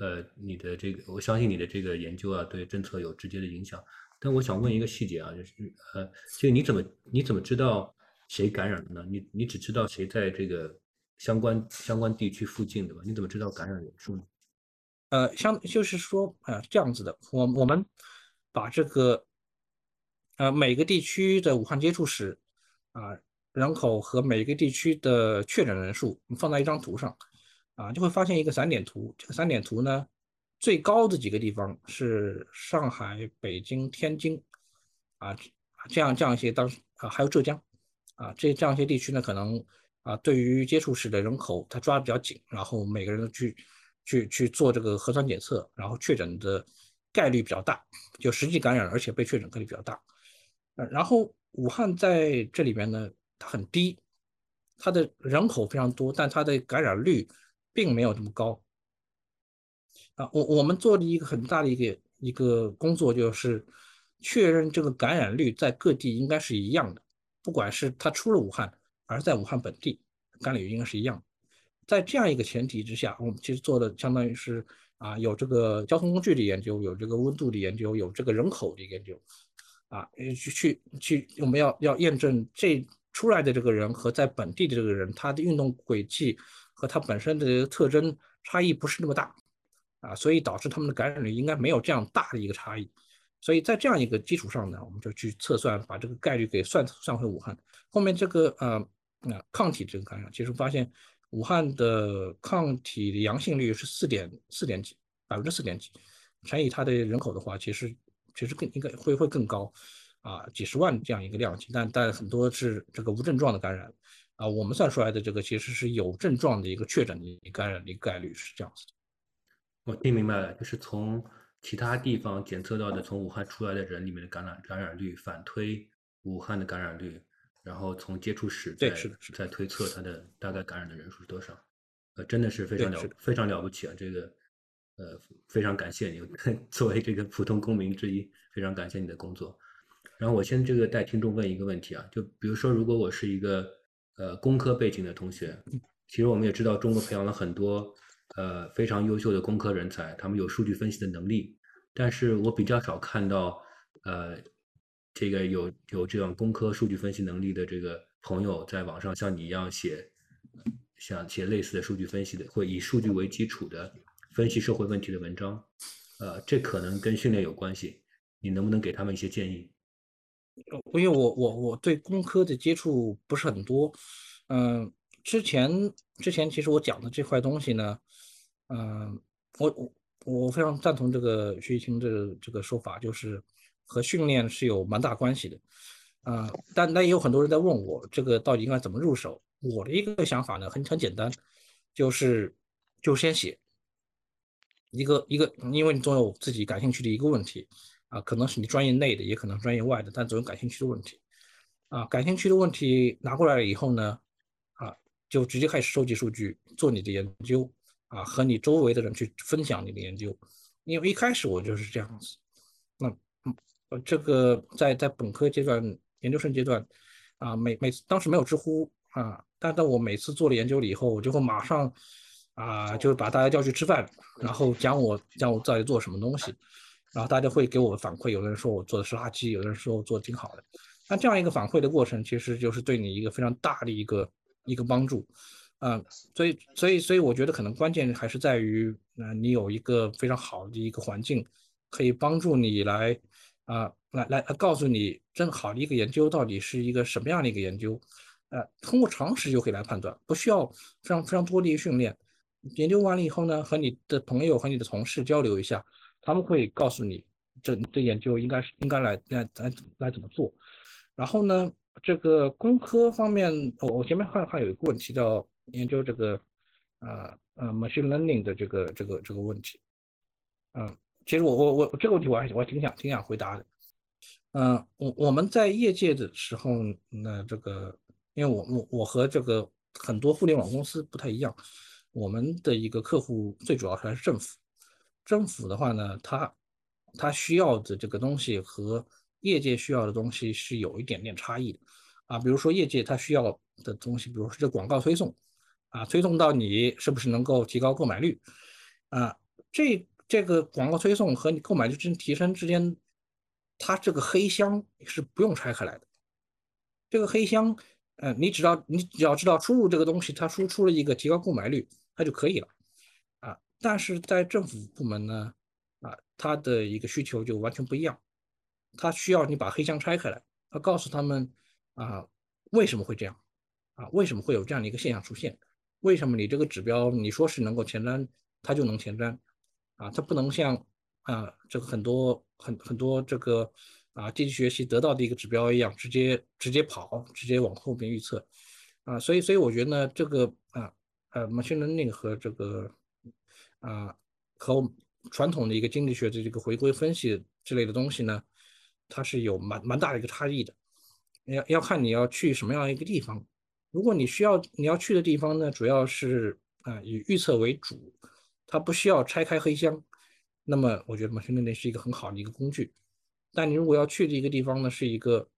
呃你的这个，我相信你的这个研究啊，对政策有直接的影响。但我想问一个细节啊，就是呃，就你怎么你怎么知道谁感染了呢？你你只知道谁在这个相关相关地区附近对吧？你怎么知道感染人数呢？呃，相就是说啊，这样子的，我我们把这个。呃，每个地区的武汉接触史啊，人口和每个地区的确诊人数放在一张图上啊，就会发现一个散点图。这个散点图呢，最高的几个地方是上海、北京、天津啊，这样这样一些当啊，还有浙江啊，这这样一些地区呢，可能啊，对于接触史的人口，它抓的比较紧，然后每个人都去去去做这个核酸检测，然后确诊的概率比较大，就实际感染而且被确诊概率比较大。然后武汉在这里面呢，它很低，它的人口非常多，但它的感染率并没有这么高。啊，我我们做的一个很大的一个一个工作就是确认这个感染率在各地应该是一样的，不管是他出了武汉，还是在武汉本地，感染率应该是一样的。在这样一个前提之下，我们其实做的相当于是啊，有这个交通工具的研究，有这个温度的研究，有这个人口的研究。啊，去去去，我们要要验证这出来的这个人和在本地的这个人，他的运动轨迹和它本身的特征差异不是那么大，啊，所以导致他们的感染率应该没有这样大的一个差异。所以在这样一个基础上呢，我们就去测算，把这个概率给算算回武汉。后面这个呃那抗体这个感染，其实发现武汉的抗体的阳性率是四点四点几，百分之四点几，乘以它的人口的话，其实。其实更应该会会更高，啊，几十万这样一个量级，但但很多是这个无症状的感染，啊，我们算出来的这个其实是有症状的一个确诊的感染的概率是这样子的。我听明白了，就是从其他地方检测到的从武汉出来的人里面的感染感染率反推武汉的感染率，然后从接触史再再推测它的大概感染的人数是多少，呃，真的是非常了非常了不起啊，这个。呃，非常感谢你，<laughs> 作为这个普通公民之一，非常感谢你的工作。然后我先这个带听众问一个问题啊，就比如说，如果我是一个呃工科背景的同学，其实我们也知道中国培养了很多呃非常优秀的工科人才，他们有数据分析的能力，但是我比较少看到呃这个有有这样工科数据分析能力的这个朋友在网上像你一样写像写类似的数据分析的，会以数据为基础的。分析社会问题的文章，呃，这可能跟训练有关系。你能不能给他们一些建议？因为我我我对工科的接触不是很多，嗯，之前之前其实我讲的这块东西呢，嗯，我我我非常赞同这个徐一清的这个说法，就是和训练是有蛮大关系的，啊，但但也有很多人在问我这个到底应该怎么入手。我的一个想法呢，很很简单，就是就先写。一个一个，因为你总有自己感兴趣的一个问题，啊，可能是你专业内的，也可能专业外的，但总有感兴趣的问题，啊，感兴趣的问题拿过来了以后呢，啊，就直接开始收集数据，做你的研究，啊，和你周围的人去分享你的研究，因为一开始我就是这样子，那，嗯，这个在在本科阶段、研究生阶段，啊，每每次当时没有知乎啊，但但我每次做了研究了以后，我就会马上。啊，就把大家叫去吃饭，然后讲我讲我到底做什么东西，然后大家会给我反馈，有的人说我做的是垃圾，有的人说我做的挺好的。那这样一个反馈的过程，其实就是对你一个非常大的一个一个帮助，啊，所以所以所以我觉得可能关键还是在于，啊，你有一个非常好的一个环境，可以帮助你来啊来来告诉你，正好的一个研究到底是一个什么样的一个研究，呃，通过常识就可以来判断，不需要非常非常多的一个训练。研究完了以后呢，和你的朋友和你的同事交流一下，他们会告诉你这这研究应该是应该来来来来怎么做。然后呢，这个工科方面，我我前面还还有一个问题叫研究这个呃呃 machine learning 的这个这个这个问题。嗯，其实我我我这个问题我还我还挺想挺想回答的。嗯，我我们在业界的时候，那这个，因为我我我和这个很多互联网公司不太一样，我们的一个客户最主要还是政府。政府的话呢，它它需要的这个东西和业界需要的东西是有一点点差异的啊。比如说业界它需要的东西，比如说这广告推送啊，推送到你是不是能够提高购买率啊？这这个广告推送和你购买率之提升之间。它这个黑箱是不用拆开来的，这个黑箱，呃，你只要你只要知道输入这个东西，它输出了一个提高购买率，它就可以了，但是在政府部门呢，啊，它的一个需求就完全不一样，它需要你把黑箱拆开来，它告诉他们，啊，为什么会这样，啊，为什么会有这样的一个现象出现，为什么你这个指标你说是能够前瞻，它就能前瞻，啊，它不能像。啊，这个很多很很多这个啊，机器学习得到的一个指标一样，直接直接跑，直接往后边预测。啊，所以所以我觉得呢，这个啊呃，machine learning 和这个啊和传统的一个经济学的这个回归分析之类的东西呢，它是有蛮蛮大的一个差异的。要要看你要去什么样一个地方，如果你需要你要去的地方呢，主要是啊以预测为主，它不需要拆开黑箱。那么我觉得 machinery 是一个很好的一个工具，但你如果要去的一个地方呢，是一个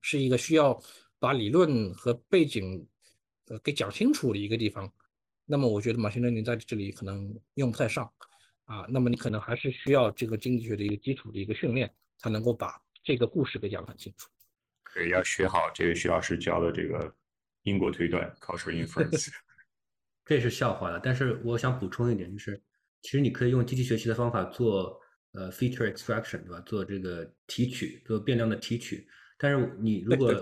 是一个需要把理论和背景呃给讲清楚的一个地方，那么我觉得 machine learning 在这里可能用不太上啊。那么你可能还是需要这个经济学的一个基础的一个训练，才能够把这个故事给讲得很清楚。对，要学好这个徐老师教的这个因果推断 causal inference。<laughs> 这是笑话了，但是我想补充一点就是。其实你可以用机器学习的方法做呃 feature extraction，对吧？做这个提取，做变量的提取。但是你如果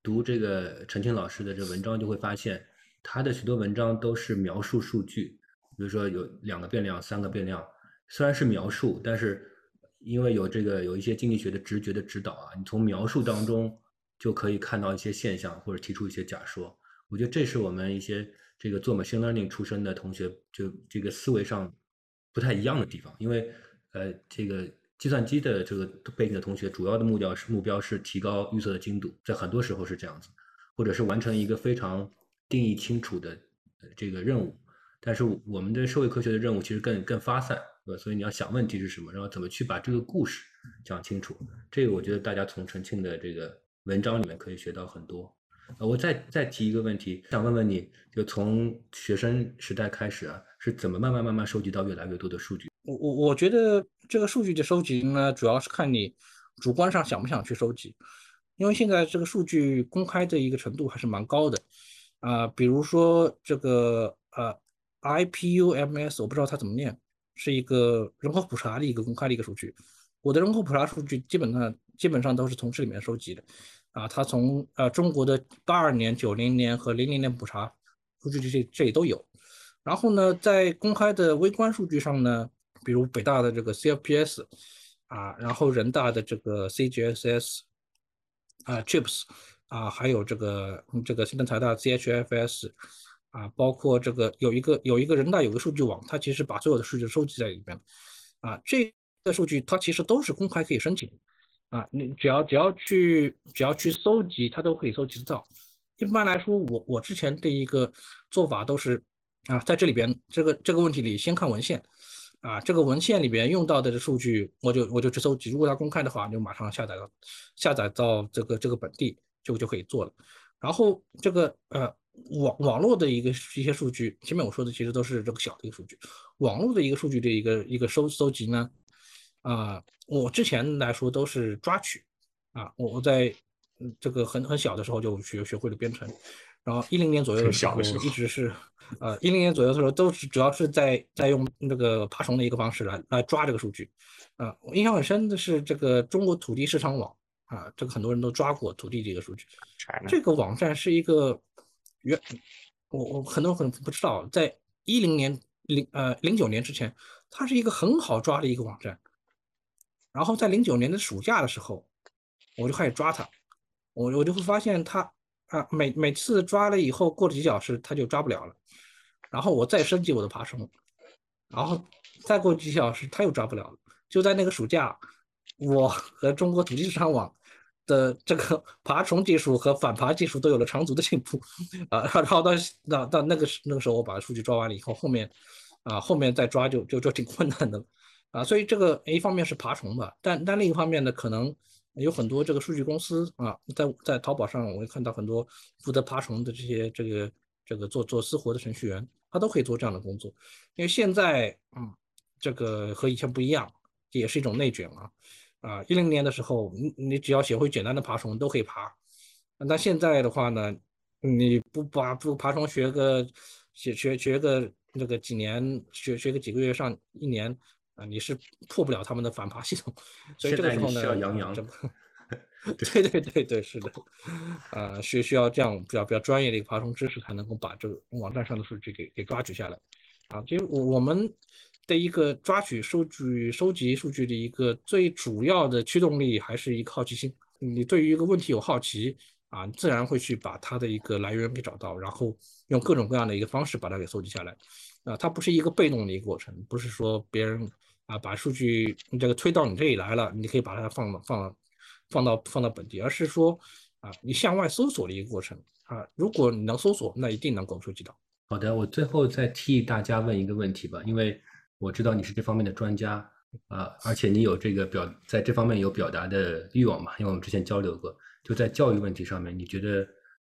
读这个陈庆老师的这文章，就会发现他的许多文章都是描述数据，比如说有两个变量、三个变量，虽然是描述，但是因为有这个有一些经济学的直觉的指导啊，你从描述当中就可以看到一些现象或者提出一些假说。我觉得这是我们一些。这个做 machine learning 出身的同学，就这个思维上不太一样的地方，因为呃，这个计算机的这个背景的同学，主要的目标是目标是提高预测的精度，在很多时候是这样子，或者是完成一个非常定义清楚的这个任务。但是我们的社会科学的任务其实更更发散，对吧？所以你要想问题是什么，然后怎么去把这个故事讲清楚，这个我觉得大家从陈庆的这个文章里面可以学到很多。呃，我再再提一个问题，想问问你，就从学生时代开始啊，是怎么慢慢慢慢收集到越来越多的数据？我我我觉得这个数据的收集呢，主要是看你主观上想不想去收集，因为现在这个数据公开的一个程度还是蛮高的，啊，比如说这个呃 IPUMS，我不知道它怎么念，是一个人口普查的一个公开的一个数据，我的人口普查数据基本上基本上都是从这里面收集的。啊，他从呃中国的八二年、九零年和零零年普查数据这这里都有，然后呢，在公开的微观数据上呢，比如北大的这个 CFPS 啊，然后人大的这个 CGSS 啊，Chips 啊，还有这个这个西南财大 CHFS 啊，包括这个有一个有一个人大有个数据网，它其实把所有的数据收集在里边啊，这个数据它其实都是公开可以申请。啊，你只要只要去只要去搜集，它都可以搜集得到。一般来说，我我之前的一个做法都是啊，在这里边这个这个问题里先看文献，啊，这个文献里边用到的数据，我就我就去搜集。如果它公开的话，就马上下载到下载到这个这个本地就就可以做了。然后这个呃网网络的一个一些数据，前面我说的其实都是这个小的一个数据，网络的一个数据的一个一个收搜集呢。啊，我之前来说都是抓取，啊，我我在这个很很小的时候就学学会了编程，然后一零年左右的时候一直是，呃，一零年左右的时候都是主要是在在用那个爬虫的一个方式来来抓这个数据，啊，我印象很深的是这个中国土地市场网，啊，这个很多人都抓过土地这个数据，这个网站是一个原，我我很多人不知道，在一零年零呃零九年之前，它是一个很好抓的一个网站。然后在零九年的暑假的时候，我就开始抓它，我我就会发现它啊，每每次抓了以后，过了几小时它就抓不了了，然后我再升级我的爬虫，然后再过几小时它又抓不了了。就在那个暑假，我和中国土地市场网的这个 <laughs> 爬虫技术和反爬技术都有了长足的进步啊。<laughs> 然后到到到那个那个时候，我把数据抓完了以后，后面啊后面再抓就就就挺困难的啊。所以这个一方面是爬虫吧，但但另一方面呢，可能有很多这个数据公司啊，在在淘宝上我会看到很多负责爬虫的这些这个这个做做私活的程序员，他都可以做这样的工作，因为现在嗯。这个和以前不一样，也是一种内卷啊！啊，一零年的时候，你你只要学会简单的爬虫都可以爬，那现在的话呢，你不把不爬虫学个学学学个那个几年，学学个几个月上一年啊，你是破不了他们的反爬系统。所以这个时候呢，<laughs> 对对对对，是的，啊，需需要这样比较比较专业的一个爬虫知识，才能够把这个网站上的数据给给抓取下来。啊，其实我我们。的一个抓取数据、收集数据的一个最主要的驱动力，还是一个好奇心。你对于一个问题有好奇啊，自然会去把它的一个来源给找到，然后用各种各样的一个方式把它给搜集下来。啊，它不是一个被动的一个过程，不是说别人啊把数据这个推到你这里来了，你可以把它放放放到放到本地，而是说啊，你向外搜索的一个过程啊。如果你能搜索，那一定能够收集到。好的，我最后再替大家问一个问题吧，因为。我知道你是这方面的专家啊，而且你有这个表在这方面有表达的欲望嘛？因为我们之前交流过，就在教育问题上面，你觉得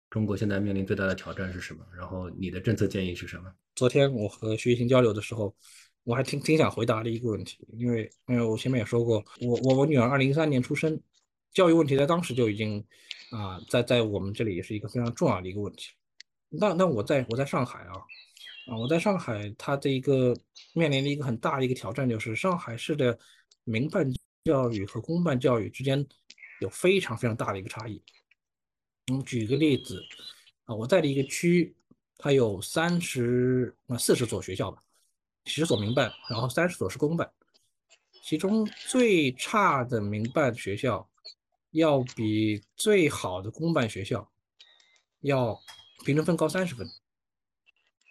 中国现在面临最大的挑战是什么？然后你的政策建议是什么？昨天我和徐玉清交流的时候，我还挺挺想回答的一个问题，因为因为我前面也说过，我我我女儿二零一三年出生，教育问题在当时就已经啊，在在我们这里也是一个非常重要的一个问题。那那我在我在上海啊。啊，我在上海，它的一个面临的一个很大的一个挑战就是上海市的民办教育和公办教育之间有非常非常大的一个差异。嗯，举个例子，啊，我在的一个区，它有三十啊四十所学校吧，十所民办，然后三十所是公办，其中最差的民办学校要比最好的公办学校要平均分高三十分。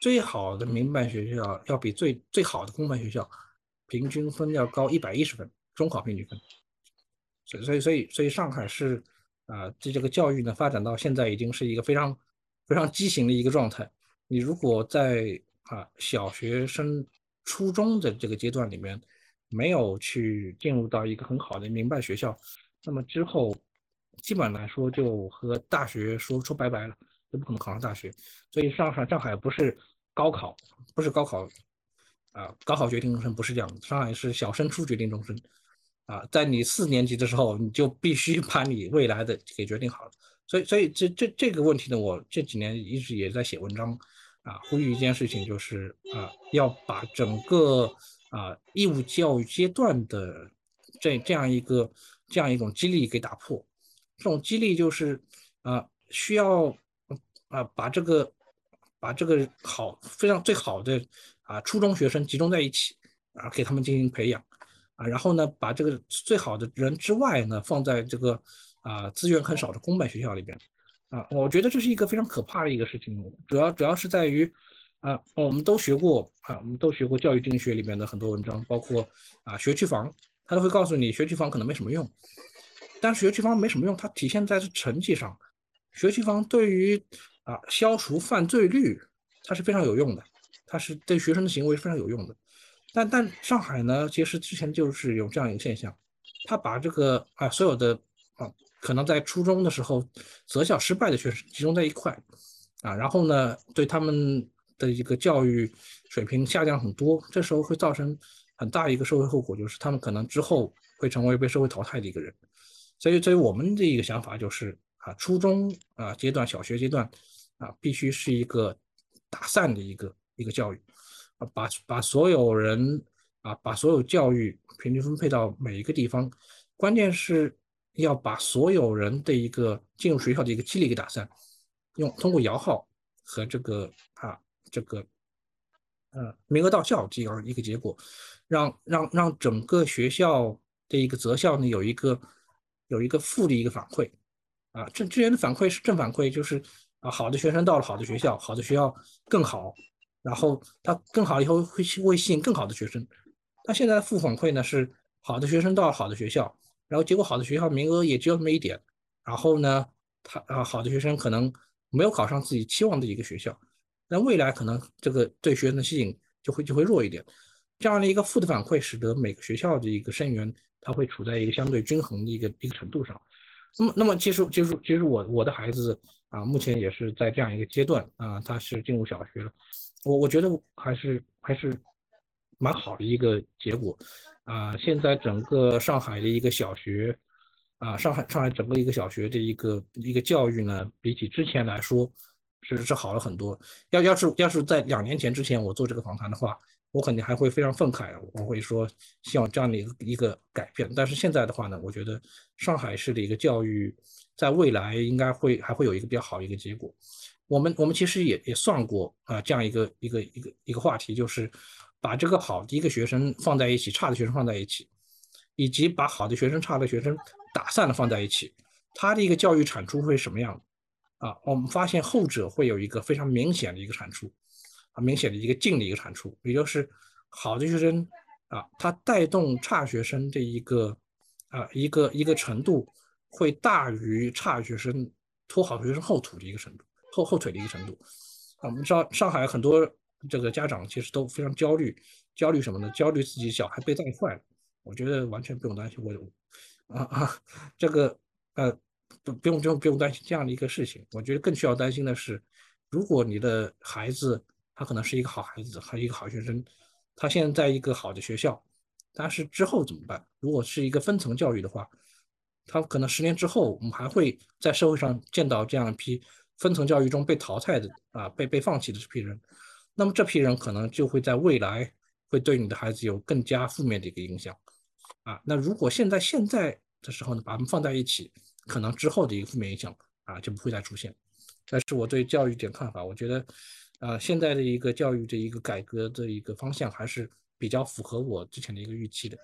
最好的民办学校要比最最好的公办学校平均分要高一百一十分，中考平均分。所以所以所以所以上海是啊，这这个教育呢发展到现在已经是一个非常非常畸形的一个状态。你如果在啊小学生、初中的这个阶段里面没有去进入到一个很好的民办学校，那么之后基本来说就和大学说说拜拜了。都不可能考上大学，所以上海上海不是高考，不是高考，啊，高考决定终身不是这样的，上海是小升初决定终身，啊，在你四年级的时候，你就必须把你未来的给决定好了。所以，所以这这这个问题呢，我这几年一直也在写文章，啊，呼吁一件事情，就是啊，要把整个啊义务教育阶段的这这样一个这样一种激励给打破，这种激励就是啊需要。啊，把这个，把这个好非常最好的啊初中学生集中在一起啊，给他们进行培养。啊，然后呢，把这个最好的人之外呢，放在这个啊资源很少的公办学校里边。啊，我觉得这是一个非常可怕的一个事情。主要主要是在于啊，我们都学过啊，我们都学过教育经济学里面的很多文章，包括啊学区房，他都会告诉你学区房可能没什么用，但是学区房没什么用，它体现在是成绩上，学区房对于啊，消除犯罪率，它是非常有用的，它是对学生的行为非常有用的。但但上海呢，其实之前就是有这样一个现象，他把这个啊所有的啊可能在初中的时候择校失败的学生集中在一块，啊，然后呢对他们的一个教育水平下降很多，这时候会造成很大一个社会后果，就是他们可能之后会成为被社会淘汰的一个人。所以，所以我们的一个想法就是啊，初中啊阶段、小学阶段。啊，必须是一个打散的一个一个教育，啊，把把所有人啊，把所有教育平均分配到每一个地方，关键是要把所有人的一个进入学校的一个激励给打散，用通过摇号和这个啊这个呃名额到校这样一个结果，让让让整个学校的一个择校呢有一个有一个负的一个反馈，啊正之前的反馈是正反馈就是。啊，好的学生到了好的学校，好的学校更好，然后他更好以后会会吸引更好的学生。那现在的负反馈呢是，好的学生到了好的学校，然后结果好的学校名额也只有那么一点，然后呢，他啊好的学生可能没有考上自己期望的一个学校，那未来可能这个对学生的吸引就会就会弱一点。这样的一个负的反馈，使得每个学校的一个生源，它会处在一个相对均衡的一个一个程度上。那么，那么其实其实其实我我的孩子啊，目前也是在这样一个阶段啊，他是进入小学了。我我觉得还是还是蛮好的一个结果啊。现在整个上海的一个小学啊，上海上海整个一个小学的一个一个教育呢，比起之前来说是是好了很多。要要是要是在两年前之前我做这个访谈的话。我肯定还会非常愤慨，我会说希望这样的一个一个改变。但是现在的话呢，我觉得上海市的一个教育在未来应该会还会有一个比较好一个结果。我们我们其实也也算过啊，这样一个一个一个一个话题，就是把这个好的一个学生放在一起，差的学生放在一起，以及把好的学生、差的学生打散了放在一起，他的一个教育产出会什么样啊？我们发现后者会有一个非常明显的一个产出。明显的一个净的一个产出，也就是好的学生啊，他带动差学生的一个啊一个一个程度，会大于差学生拖好学生后腿的一个程度，后后腿的一个程度。啊，我们知道上海很多这个家长其实都非常焦虑，焦虑什么呢？焦虑自己小孩被带坏了。我觉得完全不用担心，我啊啊这个呃不不用不用不用担心这样的一个事情。我觉得更需要担心的是，如果你的孩子。他可能是一个好孩子，还是一个好学生。他现在在一个好的学校，但是之后怎么办？如果是一个分层教育的话，他可能十年之后，我们还会在社会上见到这样一批分层教育中被淘汰的啊，被被放弃的这批人。那么这批人可能就会在未来会对你的孩子有更加负面的一个影响啊。那如果现在现在的时候呢，把他们放在一起，可能之后的一个负面影响啊就不会再出现。这是我对教育点看法。我觉得。啊，现在的一个教育的一个改革的一个方向还是比较符合我之前的一个预期的。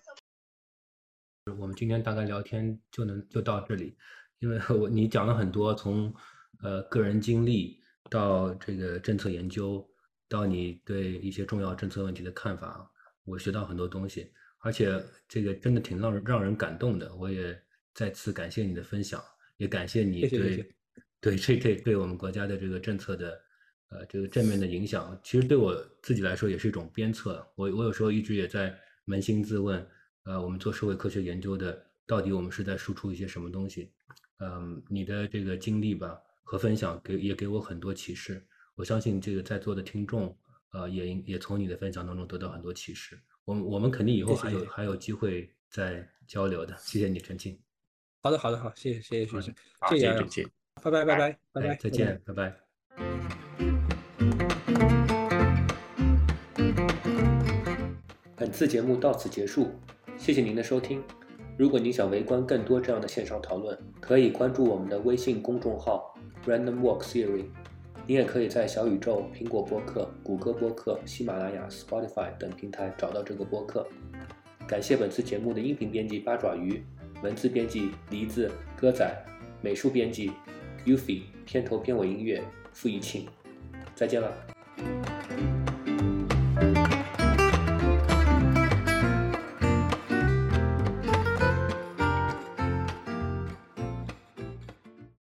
我们今天大概聊天就能就到这里，因为我你讲了很多，从呃个人经历到这个政策研究，到你对一些重要政策问题的看法，我学到很多东西，而且这个真的挺让让人感动的。我也再次感谢你的分享，也感谢你对对这对对我们国家的这个政策的。呃，这个正面的影响，其实对我自己来说也是一种鞭策。我我有时候一直也在扪心自问，呃，我们做社会科学研究的，到底我们是在输出一些什么东西？嗯，你的这个经历吧和分享，给也给我很多启示。我相信这个在座的听众，呃，也也从你的分享当中得到很多启示。我们我们肯定以后还有还有机会再交流的。谢谢你，陈庆。好的，好的，好，谢谢谢谢徐生，谢谢陈庆，拜拜拜拜拜拜，再见，拜拜。次节目到此结束，谢谢您的收听。如果您想围观更多这样的线上讨论，可以关注我们的微信公众号 Random Walk Theory。你也可以在小宇宙、苹果播客、谷歌播客、喜马拉雅、Spotify 等平台找到这个播客。感谢本次节目的音频编辑八爪鱼，文字编辑梨子、歌仔，美术编辑 Ufi，片头片尾音乐付一庆。再见了。